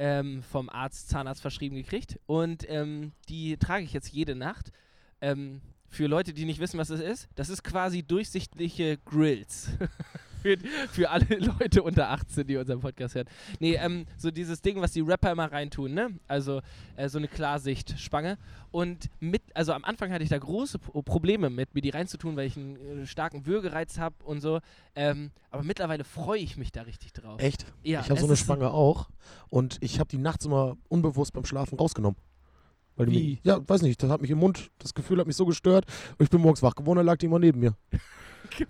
Speaker 1: ähm, vom Arzt, Zahnarzt verschrieben gekriegt und ähm, die trage ich jetzt jede Nacht. Ähm, für Leute, die nicht wissen, was das ist, das ist quasi durchsichtliche Grills. (laughs) für, für alle (laughs) Leute unter 18, die unseren Podcast hören. Nee, ähm, so dieses Ding, was die Rapper immer reintun, ne? Also äh, so eine Klarsicht-Spange. Und mit, also am Anfang hatte ich da große Pro Probleme mit, mir die reinzutun, weil ich einen äh, starken Würgereiz habe und so. Ähm, aber mittlerweile freue ich mich da richtig drauf.
Speaker 3: Echt?
Speaker 1: Ja,
Speaker 3: ich habe so eine Spange auch und ich habe die nachts immer unbewusst beim Schlafen rausgenommen. Weil die
Speaker 1: Wie?
Speaker 3: Mich, ja, weiß nicht, das hat mich im Mund, das Gefühl hat mich so gestört und ich bin morgens wach geworden, da lag die immer neben mir.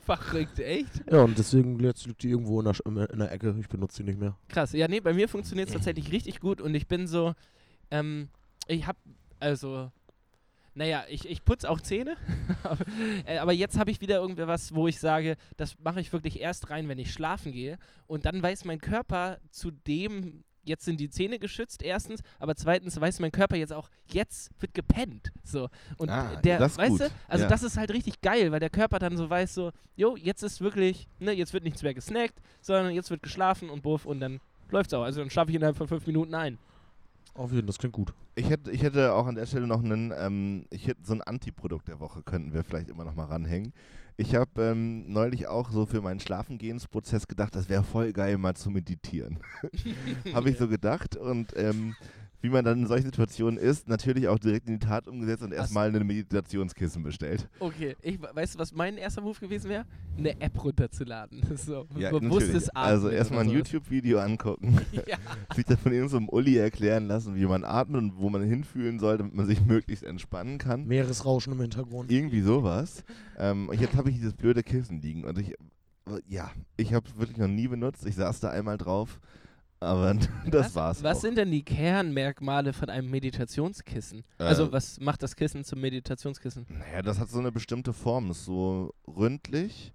Speaker 1: Verrückt, echt?
Speaker 3: Ja, und deswegen jetzt liegt die irgendwo in der, Sch- in der Ecke, ich benutze die nicht mehr.
Speaker 1: Krass. Ja, nee, bei mir funktioniert es tatsächlich richtig gut und ich bin so, ähm, ich hab, also, naja, ich, ich putze auch Zähne, (laughs) aber, äh, aber jetzt habe ich wieder irgendwie was, wo ich sage, das mache ich wirklich erst rein, wenn ich schlafen gehe und dann weiß mein Körper zu dem, jetzt sind die Zähne geschützt, erstens, aber zweitens weiß mein Körper jetzt auch, jetzt wird gepennt, so. Und
Speaker 4: Ah,
Speaker 1: der,
Speaker 4: das ist
Speaker 1: weißt
Speaker 4: gut.
Speaker 1: du, also
Speaker 4: Ja.
Speaker 1: das ist halt richtig geil, weil der Körper dann so weiß so, jo, jetzt ist wirklich, ne, jetzt wird nichts mehr gesnackt, sondern jetzt wird geschlafen und buff und dann läuft's auch. Also dann schlafe ich innerhalb von fünf Minuten ein.
Speaker 3: Auf jeden Fall, das klingt gut.
Speaker 4: Ich hätte, ich hätte auch an der Stelle noch einen, ähm, ich hätte so ein Antiprodukt der Woche könnten wir vielleicht immer noch mal ranhängen. Ich habe ähm, neulich auch so für meinen Schlafengehensprozess gedacht, das wäre voll geil mal zu meditieren. (laughs) habe ich so gedacht und ähm, wie man dann in solchen Situationen ist, natürlich auch direkt in die Tat umgesetzt und erstmal ein Meditationskissen bestellt.
Speaker 1: Okay, ich, weißt du, was mein erster Move gewesen wäre? Eine App runterzuladen. (laughs) So,
Speaker 4: Ja,
Speaker 1: bewusstes
Speaker 4: natürlich.
Speaker 1: Atmen.
Speaker 4: Also erstmal ein. YouTube-Video angucken, (laughs)
Speaker 1: Ja. (laughs)
Speaker 4: sich dann von irgendeinem Uli erklären lassen, wie man atmet und wo man hinfühlen soll, damit man sich möglichst entspannen kann.
Speaker 3: Meeresrauschen im Hintergrund.
Speaker 4: Irgendwie sowas. Ähm, und jetzt habe ich dieses blöde Kissen liegen und ich, ja, ich habe es wirklich noch nie benutzt. Ich saß da einmal drauf, aber (laughs) das
Speaker 1: was,
Speaker 4: war's.
Speaker 1: Was
Speaker 4: auch.
Speaker 1: sind denn die Kernmerkmale von einem Meditationskissen?
Speaker 4: Äh,
Speaker 1: also, was macht das Kissen zum Meditationskissen?
Speaker 4: Naja, das hat so eine bestimmte Form. Ist so ründlich.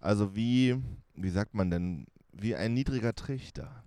Speaker 4: Also wie, wie sagt man denn, wie ein niedriger Trichter.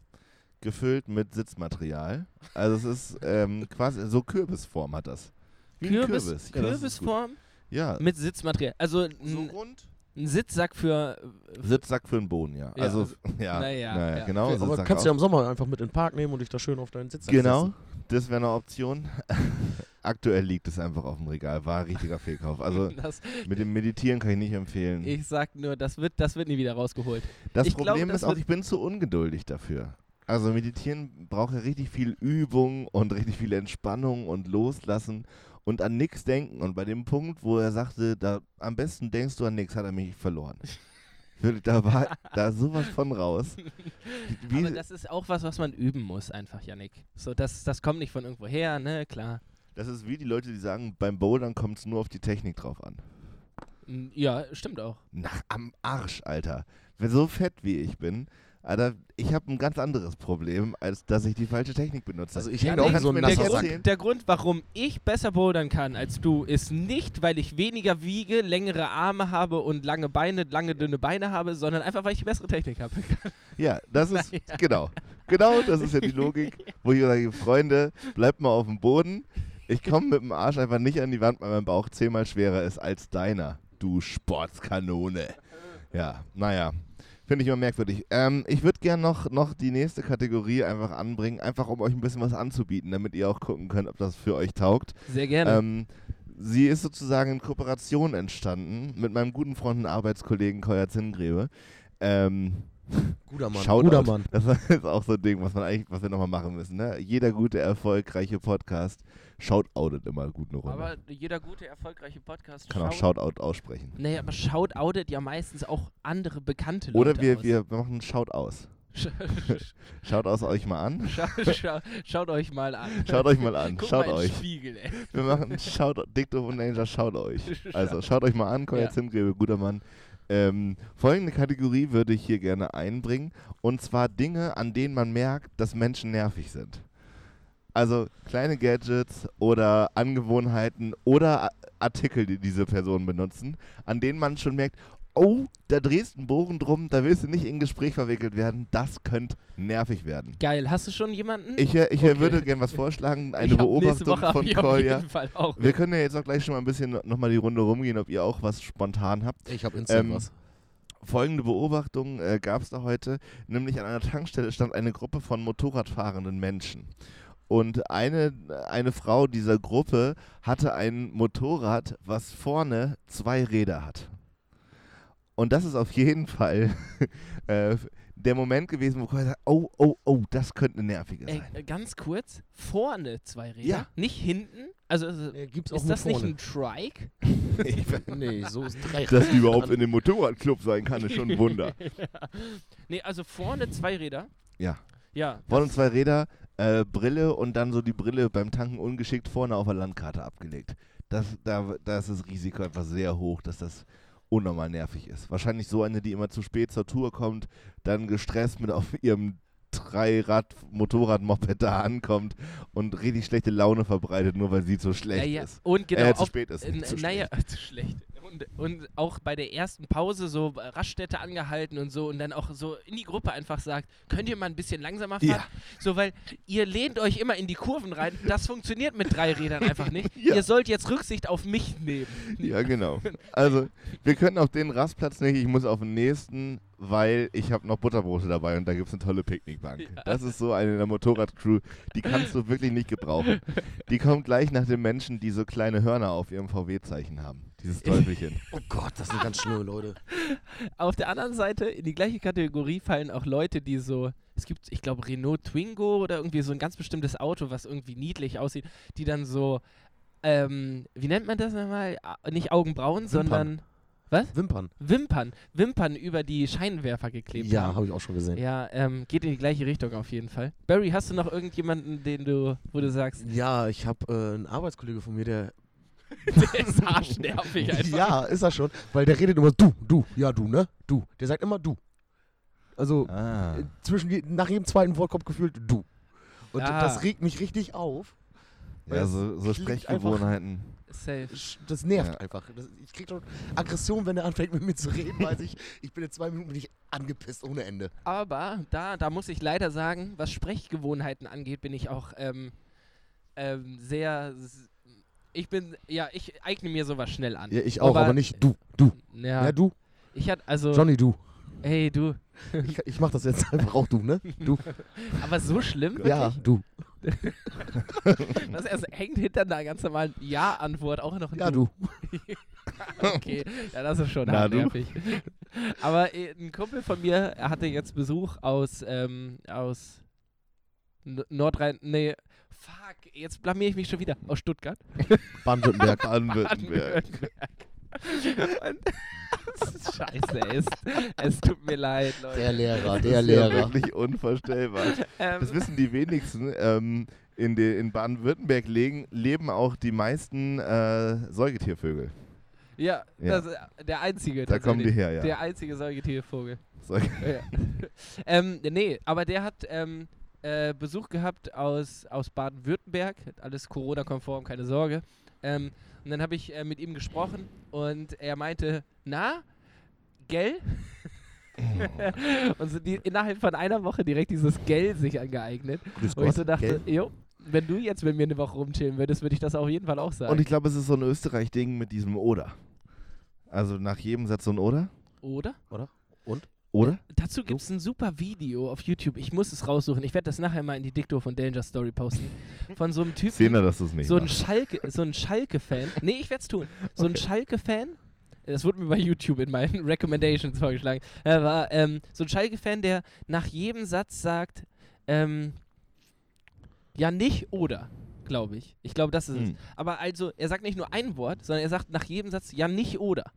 Speaker 4: Gefüllt mit Sitzmaterial. Also es ist (laughs) ähm, quasi, so Kürbisform hat das. Wie
Speaker 1: Kürbis,
Speaker 4: Kürbis. Ja.
Speaker 1: Kürbisform
Speaker 4: Ja,
Speaker 1: mit Sitzmaterial. Also
Speaker 4: so rund.
Speaker 1: Ein Sitzsack für.
Speaker 4: Sitzsack für den Boden, ja.
Speaker 1: Ja,
Speaker 4: Also, (laughs) ja,
Speaker 1: naja,
Speaker 4: naja,
Speaker 1: ja.
Speaker 4: genau.
Speaker 3: aber
Speaker 4: Sitzsack
Speaker 3: kannst du ja im Sommer einfach mit in den Park nehmen und dich da schön auf deinen Sitz
Speaker 4: Genau,
Speaker 3: setzen.
Speaker 4: das wäre eine Option. (laughs) Aktuell liegt es einfach auf dem Regal. War ein richtiger Fehlkauf. Also (laughs)
Speaker 1: das,
Speaker 4: mit dem Meditieren kann ich nicht empfehlen.
Speaker 1: ich sag nur, das wird, das wird nie wieder rausgeholt.
Speaker 4: Das
Speaker 1: Ich
Speaker 4: Problem
Speaker 1: das
Speaker 4: ist auch, ich bin zu ungeduldig dafür. Also meditieren braucht ja richtig viel Übung und richtig viel Entspannung und Loslassen und an nichts denken. Und bei dem Punkt, wo er sagte, da am besten denkst du an nichts, hat er mich verloren. (laughs) Wirklich, Da war da sowas von raus. (laughs) Wie,
Speaker 1: Aber das ist auch was, was man üben muss, einfach, Yannick. So, das, das kommt nicht von irgendwo her, ne, klar.
Speaker 4: das ist wie die Leute, die sagen, beim Bouldern kommt es nur auf die Technik drauf an.
Speaker 1: Ja, stimmt auch.
Speaker 4: Na, am Arsch, Alter. Wer so fett wie ich bin, Alter, ich habe ein ganz anderes Problem, als dass ich die falsche Technik benutze.
Speaker 3: Also ich
Speaker 1: Ja,
Speaker 3: hänge auch wie so ein
Speaker 4: kannst du mir
Speaker 1: Der Grund, der Grund, warum ich besser bouldern kann als du, ist nicht, weil ich weniger wiege, längere Arme habe und lange Beine, lange dünne Beine habe, sondern einfach, weil ich die bessere Technik habe. (laughs)
Speaker 4: Ja, das ist, (laughs)
Speaker 1: Naja.
Speaker 4: genau. Genau, das ist ja die Logik, wo ich sage, Freunde, bleibt mal auf dem Boden. Ich komme mit dem Arsch einfach nicht an die Wand, weil mein Bauch zehnmal schwerer ist als deiner, du Sportskanone. Ja, naja, finde ich immer merkwürdig. Ähm, ich würde gerne noch, noch die nächste Kategorie einfach anbringen, einfach um euch ein bisschen was anzubieten, damit ihr auch gucken könnt, ob das für euch taugt.
Speaker 1: Sehr gerne.
Speaker 4: Ähm, sie ist sozusagen in Kooperation entstanden mit meinem guten Freund und Arbeitskollegen Koya Zingrebe. Ähm,
Speaker 3: Guter Mann,
Speaker 4: Shoutout.
Speaker 3: guter Mann.
Speaker 4: Das ist auch so ein Ding, was man eigentlich, was wir nochmal machen müssen. Ne? Jeder gute, erfolgreiche Podcast shoutoutet immer gut eine Runde.
Speaker 1: aber jeder gute, erfolgreiche Podcast
Speaker 4: Kann auch
Speaker 1: schaut-
Speaker 4: Shoutout aussprechen.
Speaker 1: Nee, aber shoutoutet ja meistens auch andere bekannte
Speaker 4: Oder
Speaker 1: Leute
Speaker 4: wir,
Speaker 1: aus.
Speaker 4: wir machen einen Shout aus. (laughs) Schaut aus euch mal an.
Speaker 1: Schau, schau, schaut euch mal an.
Speaker 4: Schaut euch mal an.
Speaker 1: Guck
Speaker 4: Schaut
Speaker 1: mal
Speaker 4: euch.
Speaker 1: Spiegel, ey.
Speaker 4: Wir machen Shout Dicto und Danger, schaut euch. (laughs) Also schaut euch mal an, Koya
Speaker 1: Ja.
Speaker 4: Zimgrebe, guter Mann. Ähm, folgende Kategorie würde ich hier gerne einbringen. Und zwar Dinge, an denen man merkt, dass Menschen nervig sind. Also kleine Gadgets oder Angewohnheiten oder Artikel, die diese Personen benutzen, an denen man schon merkt, oh, da drehst du einen Bogen drum, da willst du nicht in Gespräch verwickelt werden, das könnte nervig werden.
Speaker 1: Geil, hast du schon jemanden?
Speaker 4: Ich, äh, ich äh,
Speaker 1: Okay.
Speaker 4: würde gerne was vorschlagen, (laughs) eine Beobachtung von Kolja.
Speaker 1: jeden Fall auch.
Speaker 4: Wir können ja jetzt auch gleich schon mal ein bisschen nochmal die Runde rumgehen, ob ihr auch was spontan habt.
Speaker 3: Ich habe instant
Speaker 4: Ähm,
Speaker 3: was.
Speaker 4: Folgende Beobachtung äh, gab es da heute, nämlich an einer Tankstelle stand eine Gruppe von Motorradfahrenden Menschen. Und eine, eine Frau dieser Gruppe hatte ein Motorrad, was vorne zwei Räder hat. Und das ist auf jeden Fall (laughs) äh, der Moment gewesen, wo ich gesagt oh, oh, oh, das könnte eine nervige sein.
Speaker 1: äh, ganz kurz, vorne zwei Räder,
Speaker 4: Ja.
Speaker 1: nicht hinten. Also also,
Speaker 3: Äh, gibt's
Speaker 1: ist das nicht ein Trike? (laughs) (laughs)
Speaker 3: nee, so ist drei.
Speaker 4: Dass die überhaupt in dem Motorradclub sein kann, ist schon ein Wunder.
Speaker 1: nee, also vorne zwei Räder.
Speaker 4: Ja.
Speaker 1: Ja.
Speaker 4: Vorne zwei Räder, äh, Brille und dann so die Brille beim Tanken ungeschickt vorne auf der Landkarte abgelegt. Das, da, da ist das Risiko einfach sehr hoch, dass das unnormal nervig ist. Wahrscheinlich so eine, die immer zu spät zur Tour kommt, dann gestresst mit auf ihrem Dreirad-Motorrad-Moped da ankommt und richtig schlechte Laune verbreitet, nur weil sie so schlecht
Speaker 1: ja, ja.
Speaker 4: ist.
Speaker 1: Und genau,
Speaker 4: äh, zu
Speaker 1: auf-
Speaker 4: spät ist. zu
Speaker 1: naja,
Speaker 4: schlecht. (laughs)
Speaker 1: zu schlecht. Und, und auch bei der ersten Pause so äh, Raststätte angehalten und so und dann auch so in die Gruppe einfach sagt, könnt ihr mal ein bisschen langsamer fahren?
Speaker 4: Ja.
Speaker 1: So, weil ihr lehnt euch immer in die Kurven rein. Das funktioniert mit drei Rädern einfach nicht. (laughs)
Speaker 4: Ja.
Speaker 1: Ihr sollt jetzt Rücksicht auf mich nehmen.
Speaker 4: Ja, genau. Also, wir können auf den Rastplatz nicht, ich muss auf den nächsten, weil ich habe noch Butterbrote dabei und da gibt es eine tolle Picknickbank.
Speaker 1: Ja.
Speaker 4: Das ist so eine der Motorradcrew, die kannst du wirklich nicht gebrauchen. Die kommt gleich nach den Menschen, die so kleine Hörner auf ihrem VW-Zeichen haben. Dieses Teufelchen. (laughs)
Speaker 3: Oh Gott, das sind ganz schlimme Leute.
Speaker 1: Auf der anderen Seite, in die gleiche Kategorie fallen auch Leute, die so, es gibt, ich glaube, Renault Twingo oder irgendwie so ein ganz bestimmtes Auto, was irgendwie niedlich aussieht, die dann so, ähm, wie nennt man das nochmal? Nicht Augenbrauen, sondern
Speaker 3: Wimpern.
Speaker 1: Wimpern. Wimpern über die Scheinwerfer geklebt
Speaker 3: Ja, habe ich auch schon gesehen.
Speaker 1: Ja, ähm, geht in die gleiche Richtung auf jeden Fall. Barry, hast du noch irgendjemanden, den du, wo du sagst,
Speaker 3: Ja, ich habe äh, einen Arbeitskollege von mir, der. (laughs)
Speaker 1: der ist arschnervig einfach?
Speaker 3: Ja, ist er schon. Weil der redet immer du, du, ja, du, ne? Du. Der sagt immer du. Also
Speaker 4: Ah.
Speaker 3: zwischen je, nach jedem zweiten Wort kommt gefühlt du. Und
Speaker 1: Ah.
Speaker 3: das regt mich richtig auf.
Speaker 4: Ja, so, so Sprechgewohnheiten.
Speaker 1: Safe.
Speaker 3: Das nervt
Speaker 4: Ja.
Speaker 3: einfach. Das, ich krieg schon Aggression, wenn er anfängt mit mir zu reden, weiß ich, ich bin in zwei Minuten bin ich angepisst ohne Ende.
Speaker 1: Aber da, da muss ich leider sagen, was Sprechgewohnheiten angeht, bin ich auch ähm, ähm, sehr. Ich bin, ja, ich eigne mir sowas schnell an.
Speaker 3: Ja, ich auch, aber,
Speaker 1: Aber-
Speaker 3: nicht du, du.
Speaker 1: Ja,
Speaker 3: Ja, du.
Speaker 1: ich hatte also,
Speaker 3: Johnny, du.
Speaker 1: hey du,
Speaker 3: Ich, ich mach das jetzt einfach auch du, ne? Du. (laughs)
Speaker 1: aber so schlimm?
Speaker 3: Ja,
Speaker 1: Wirklich?
Speaker 3: du. (laughs)
Speaker 1: Das erst hängt hinter einer ganz normalen Ja-Antwort auch noch ein
Speaker 3: Ja, du. (laughs)
Speaker 1: Okay, ja, das ist schon
Speaker 4: Na, du?
Speaker 1: nervig. Aber äh, ein Kumpel von mir, hatte jetzt Besuch aus, ähm, aus Nordrhein, nee, fuck, jetzt blamier ich mich schon wieder, aus Stuttgart. (laughs)
Speaker 3: Baden-Württemberg.
Speaker 4: Baden-Württemberg. (laughs)
Speaker 1: Das scheiße, es, es tut mir leid, Leute.
Speaker 3: Der Lehrer,
Speaker 4: Das
Speaker 3: der
Speaker 4: ist ja
Speaker 3: Lehrer.
Speaker 4: wirklich (laughs) unvorstellbar.
Speaker 1: Ähm,
Speaker 4: Das wissen die wenigsten. Ähm, in, in Baden-Württemberg leben auch die meisten äh, Säugetiervögel.
Speaker 1: ja,
Speaker 4: Ja.
Speaker 1: Das, ist der einzige.
Speaker 4: Da kommen die her, ja.
Speaker 1: Der einzige Säugetiervogel.
Speaker 4: Säug
Speaker 1: Ja. ähm, nee, aber der hat ähm, äh, Besuch gehabt aus, aus Baden-Württemberg. Alles Corona-konform, keine Sorge. Ähm, und dann habe ich äh, mit ihm gesprochen und er meinte, na, gell? (laughs) und so die, innerhalb von einer Woche direkt dieses Gell sich angeeignet.
Speaker 3: Grüß
Speaker 1: Wo ich
Speaker 3: Gott.
Speaker 1: so dachte,
Speaker 3: gell?
Speaker 1: jo, wenn du jetzt mit mir eine Woche rumchillen würdest, würde ich das auf jeden Fall auch sagen.
Speaker 4: Und ich glaube, es ist so ein Österreich-Ding mit diesem Oder. Also nach jedem Satz so ein Oder.
Speaker 1: Oder?
Speaker 4: Oder?
Speaker 1: Dazu gibt es ein super Video auf YouTube. Ich muss es raussuchen. Ich werde das nachher mal in die Dicto von Danger Story posten. Von so einem Typen.
Speaker 4: Sehen wir, dass du es nicht
Speaker 1: so ein. Schalke, so ein Schalke-Fan. Nee, ich werde es tun. So ein Schalke-Fan. Das wurde mir bei YouTube in meinen (laughs) Recommendations vorgeschlagen. Er war ähm, so ein Schalke-Fan, der nach jedem Satz sagt, ähm, ja nicht oder, glaube ich. Ich glaube, das ist es.
Speaker 4: Hm.
Speaker 1: Aber also, er sagt nicht nur ein Wort, sondern er sagt nach jedem Satz ja nicht oder.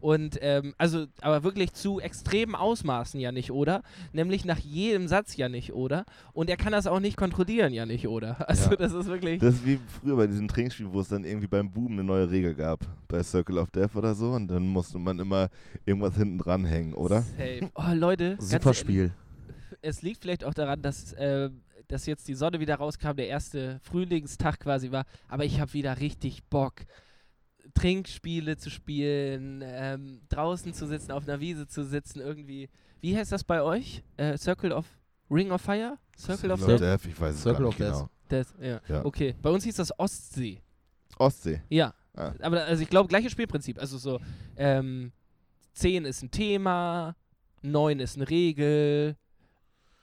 Speaker 1: Und ähm, also, aber wirklich zu extremen Ausmaßen ja nicht oder, nämlich nach jedem Satz ja nicht oder. Und er kann das auch nicht kontrollieren ja nicht oder. (laughs) Also
Speaker 4: Ja.
Speaker 1: das ist wirklich.
Speaker 4: Das ist wie früher bei diesen Trinkspielen, wo es dann irgendwie beim Boom eine neue Regel gab. Bei Circle of Death oder so. Und dann musste man immer irgendwas hinten dranhängen, oder?
Speaker 1: Safe. Oh Leute,
Speaker 3: Super Spiel.
Speaker 1: es liegt vielleicht auch daran, dass, äh, dass jetzt die Sonne wieder rauskam, der erste Frühlingstag quasi war, aber ich habe wieder richtig Bock, Trinkspiele zu spielen, ähm, draußen zu sitzen, auf einer Wiese zu sitzen, irgendwie. Wie heißt das bei euch? Äh, Circle of Ring of Fire? Circle of Death?
Speaker 4: Death? Ich weiß es
Speaker 3: Circle
Speaker 4: gar
Speaker 3: of
Speaker 4: nicht
Speaker 3: Death.
Speaker 4: genau.
Speaker 1: Das, ja.
Speaker 4: Ja.
Speaker 1: Okay, bei uns hieß das Ostsee.
Speaker 4: Ostsee.
Speaker 1: Ja.
Speaker 4: Ah.
Speaker 1: Aber also ich glaube, gleiches Spielprinzip. Also so, ähm, 10 ist ein Thema, 9 ist eine Regel,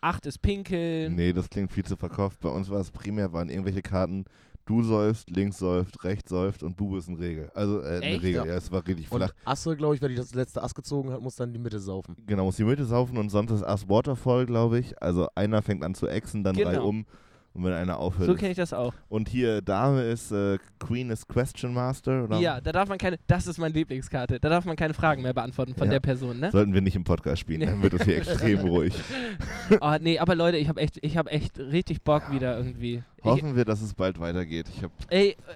Speaker 1: 8 ist Pinkeln.
Speaker 4: Nee, das klingt viel zu verkauft. Bei uns war es primär, waren irgendwelche Karten, du säufst, links säuft, rechts säuft und Bube ist eine Regel. Also äh, eine
Speaker 1: Echt?
Speaker 4: Regel,
Speaker 3: Ja.
Speaker 4: es war richtig
Speaker 3: Und
Speaker 4: flach.
Speaker 3: Asse, glaube ich, wer die das letzte Ass gezogen hat, muss dann die Mitte saufen.
Speaker 4: Genau, muss die Mitte saufen und sonst ist Ass Waterfall, glaube ich. Also einer fängt an zu exen, dann drei
Speaker 1: Genau.
Speaker 4: um. Und wenn einer aufhört.
Speaker 1: So kenne ich das auch.
Speaker 4: und hier Dame ist äh, Queen ist Question Master, oder?
Speaker 1: Ja, da darf man keine, das ist meine Lieblingskarte, da darf man keine Fragen mehr beantworten von
Speaker 4: Ja.
Speaker 1: der Person, ne?
Speaker 4: Sollten wir nicht im Podcast spielen,
Speaker 1: Nee.
Speaker 4: dann wird es hier (laughs) extrem ruhig.
Speaker 1: Oh, nee, aber Leute, ich habe echt, ich habe echt richtig Bock wieder irgendwie. Ich,
Speaker 4: Hoffen wir, dass es bald weitergeht. Ich habe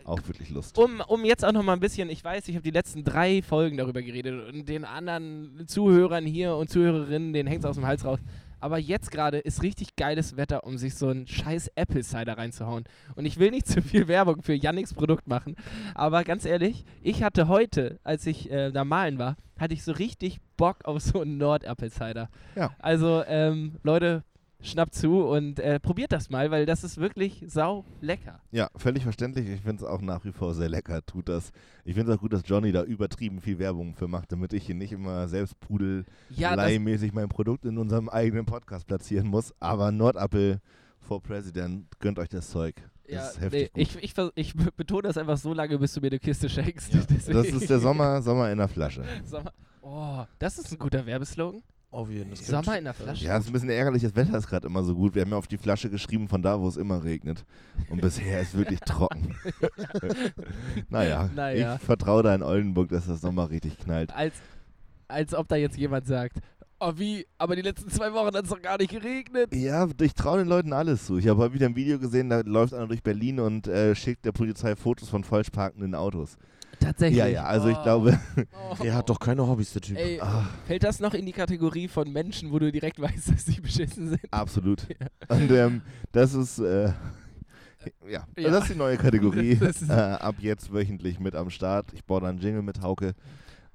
Speaker 4: auch wirklich Lust.
Speaker 1: um, um jetzt auch noch mal ein bisschen, ich weiß, ich habe die letzten drei Folgen darüber geredet und den anderen Zuhörern hier und Zuhörerinnen, denen hängt es aus dem Hals raus. Aber jetzt gerade ist richtig geiles Wetter, um sich so einen scheiß Apple Cider reinzuhauen. Und ich will nicht zu viel Werbung für Yannicks Produkt machen, aber ganz ehrlich, ich hatte heute, als ich äh, da malen war, hatte ich so richtig Bock auf so einen Nord-Apple Cider.
Speaker 4: Ja.
Speaker 1: Also, ähm, Leute, schnappt zu und äh, probiert das mal, weil das ist wirklich sau lecker.
Speaker 4: Ja, völlig verständlich. Ich finde es auch nach wie vor sehr lecker. Tut das. Ich finde es auch gut, dass Johnny da übertrieben viel Werbung für macht, damit ich hier nicht immer selbst
Speaker 1: Ja,
Speaker 4: pudelleimäßig mein Produkt in unserem eigenen Podcast platzieren muss. Aber Nordapple for President, gönnt euch das Zeug. Das
Speaker 1: Ja,
Speaker 4: ist heftig.
Speaker 1: nee, ich, ich, ich be- betone das einfach so lange, bis du mir eine Kiste schenkst. Deswegen-
Speaker 4: Das ist der (laughs) Sommer, Sommer in der Flasche.
Speaker 1: Sommer. Oh, das ist ein guter Werbeslogan.
Speaker 3: Auf jeden Fall.
Speaker 1: Sommer in der Flasche.
Speaker 4: Ja, es ist ein bisschen ärgerlich, das Wetter ist gerade immer so gut. Wir haben ja auf die Flasche geschrieben, von da, wo es immer regnet. Und bisher ist wirklich trocken. (laughs) (laughs) naja,
Speaker 1: Naja.
Speaker 4: ich vertraue da in Oldenburg, dass das nochmal richtig knallt.
Speaker 1: Als, als ob da jetzt jemand sagt, oh wie, aber die letzten zwei Wochen hat es doch gar nicht geregnet.
Speaker 4: Ja, ich traue den Leuten alles zu. Ich habe heute wieder ein Video gesehen, da läuft einer durch Berlin und äh, schickt der Polizei Fotos von falsch parkenden Autos.
Speaker 1: Tatsächlich.
Speaker 4: Ja, ja, also ich
Speaker 1: Oh.
Speaker 4: glaube,
Speaker 1: Oh.
Speaker 3: Der hat doch keine Hobbys, der Typ.
Speaker 1: Ey,
Speaker 4: ah,
Speaker 1: fällt das noch in die Kategorie von Menschen, wo du direkt (laughs) weißt, dass sie beschissen sind?
Speaker 4: absolut. Und ähm, das ist, äh, ja,
Speaker 1: Ja.
Speaker 4: das ist die neue Kategorie. (laughs) Äh, ab jetzt wöchentlich mit am Start. Ich baue dann einen Jingle mit Hauke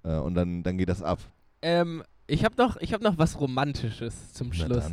Speaker 4: äh, und dann, dann geht das ab.
Speaker 1: Ähm, ich habe noch, ich hab noch was Romantisches zum
Speaker 4: Na
Speaker 1: Schluss.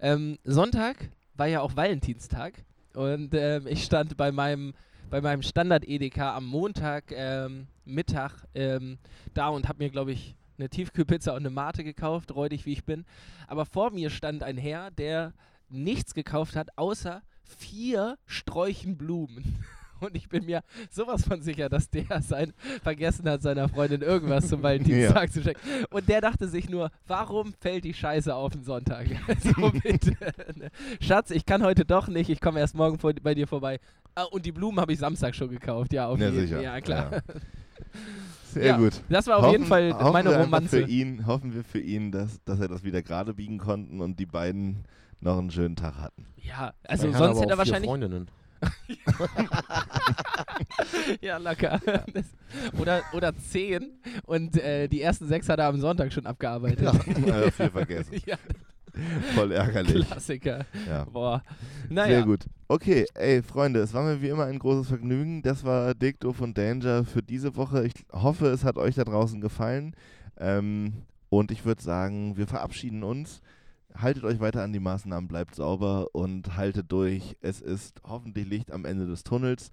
Speaker 1: Ähm, Sonntag war ja auch Valentinstag und ähm, ich stand bei meinem, bei meinem Standard-EDK am Montag ähm, Mittag ähm, da und habe mir, glaube ich, eine Tiefkühlpizza und eine Mate gekauft, räudig wie ich bin. Aber vor mir stand ein Herr, der nichts gekauft hat, außer vier Sträuchen Blumen. (laughs) Und ich bin mir sowas von sicher, dass der sein, vergessen hat, seiner Freundin irgendwas zum Valentinstag zu schenken. Und der dachte sich nur, warum fällt die Scheiße auf den Sonntag? (laughs) so bitte. ne? Schatz, ich kann heute doch nicht, ich komme erst morgen vor, bei dir vorbei. Ah, und die Blumen habe ich Samstag schon gekauft, ja, auf
Speaker 4: Ja,
Speaker 1: jeden
Speaker 4: sicher.
Speaker 1: Ja, klar.
Speaker 4: Ja. (laughs) Sehr
Speaker 1: Ja,
Speaker 4: gut.
Speaker 1: Das war auf
Speaker 4: Hoffen-
Speaker 1: jeden Fall
Speaker 4: hoffen
Speaker 1: meine Romanze.
Speaker 4: Für ihn, hoffen wir für ihn, dass, dass er das wieder gerade biegen konnten und die beiden noch einen schönen Tag hatten.
Speaker 1: Ja, also
Speaker 3: Er hat
Speaker 1: sonst hätte er wahrscheinlich.
Speaker 3: Freundinnen.
Speaker 1: Ja, locker. Das, oder, oder zehn und äh, die ersten sechs hat er am Sonntag schon abgearbeitet.
Speaker 4: Ja, äh, viel vergessen. (laughs)
Speaker 1: ja,
Speaker 4: Voll ärgerlich.
Speaker 1: Klassiker.
Speaker 4: Ja.
Speaker 1: Boah. Naja.
Speaker 4: Sehr gut. Okay, ey, Freunde, es war mir wie immer ein großes Vergnügen. Das war Doof und Danger für diese Woche. Ich hoffe, es hat euch da draußen gefallen. Ähm, und ich würde sagen, wir verabschieden uns. Haltet euch weiter an die Maßnahmen, bleibt sauber und haltet durch. Es ist hoffentlich Licht am Ende des Tunnels.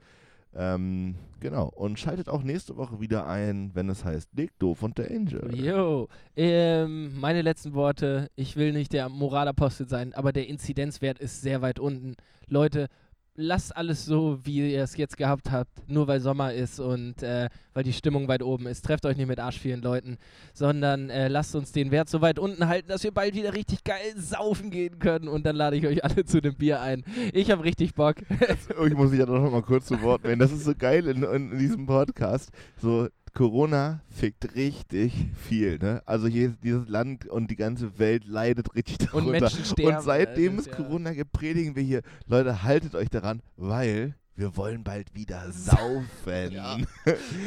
Speaker 4: Ähm, genau. Und schaltet auch nächste Woche wieder ein, wenn es heißt Dick, Doof und Danger.
Speaker 1: Jo, ähm, meine letzten Worte. Ich will nicht der Moralapostel sein, aber der Inzidenzwert ist sehr weit unten. Leute, lasst alles so, wie ihr es jetzt gehabt habt, nur weil Sommer ist und äh, weil die Stimmung weit oben ist. Trefft euch nicht mit arschvielen Leuten, sondern äh, lasst uns den Wert so weit unten halten, dass wir bald wieder richtig geil saufen gehen können und dann lade ich euch alle zu dem Bier ein. Ich habe richtig Bock. (laughs)
Speaker 4: Oh, ich muss mich ja noch mal kurz zu Wort melden. Das ist so geil in, in diesem Podcast. So, Corona fickt richtig viel, ne? Also hier, dieses Land und die ganze Welt leidet richtig
Speaker 1: Und
Speaker 4: darunter.
Speaker 1: Menschen sterben.
Speaker 4: und seitdem es Corona gibt, predigen wir hier, Leute, haltet euch daran, weil wir wollen bald wieder saufen.
Speaker 1: Ja.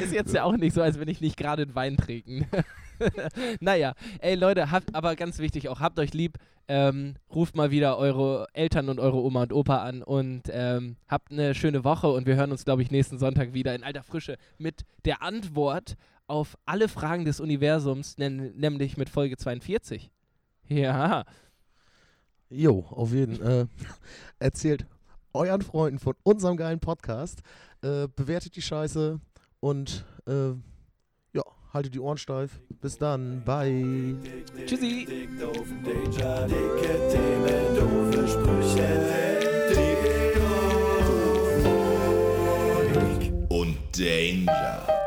Speaker 1: Ist jetzt ja auch nicht so, als wenn ich nicht gerade einen Wein trinken. (laughs) (laughs) naja, ey Leute, habt, aber ganz wichtig auch, habt euch lieb, ähm, ruft mal wieder eure Eltern und eure Oma und Opa an und ähm, habt eine schöne Woche und wir hören uns, glaube ich, nächsten Sonntag wieder in alter Frische mit der Antwort auf alle Fragen des Universums, nämlich mit Folge 42. Ja,
Speaker 3: Jo, auf jeden Fall. Äh, (laughs) erzählt euren Freunden von unserem geilen Podcast. Äh, bewertet die Scheiße und äh, haltet die Ohren steif. Bis dann. Bye.
Speaker 1: tschüssi.
Speaker 2: Und Danger, dicke Themen, doofe Sprüche. Dick, doof
Speaker 4: Danger.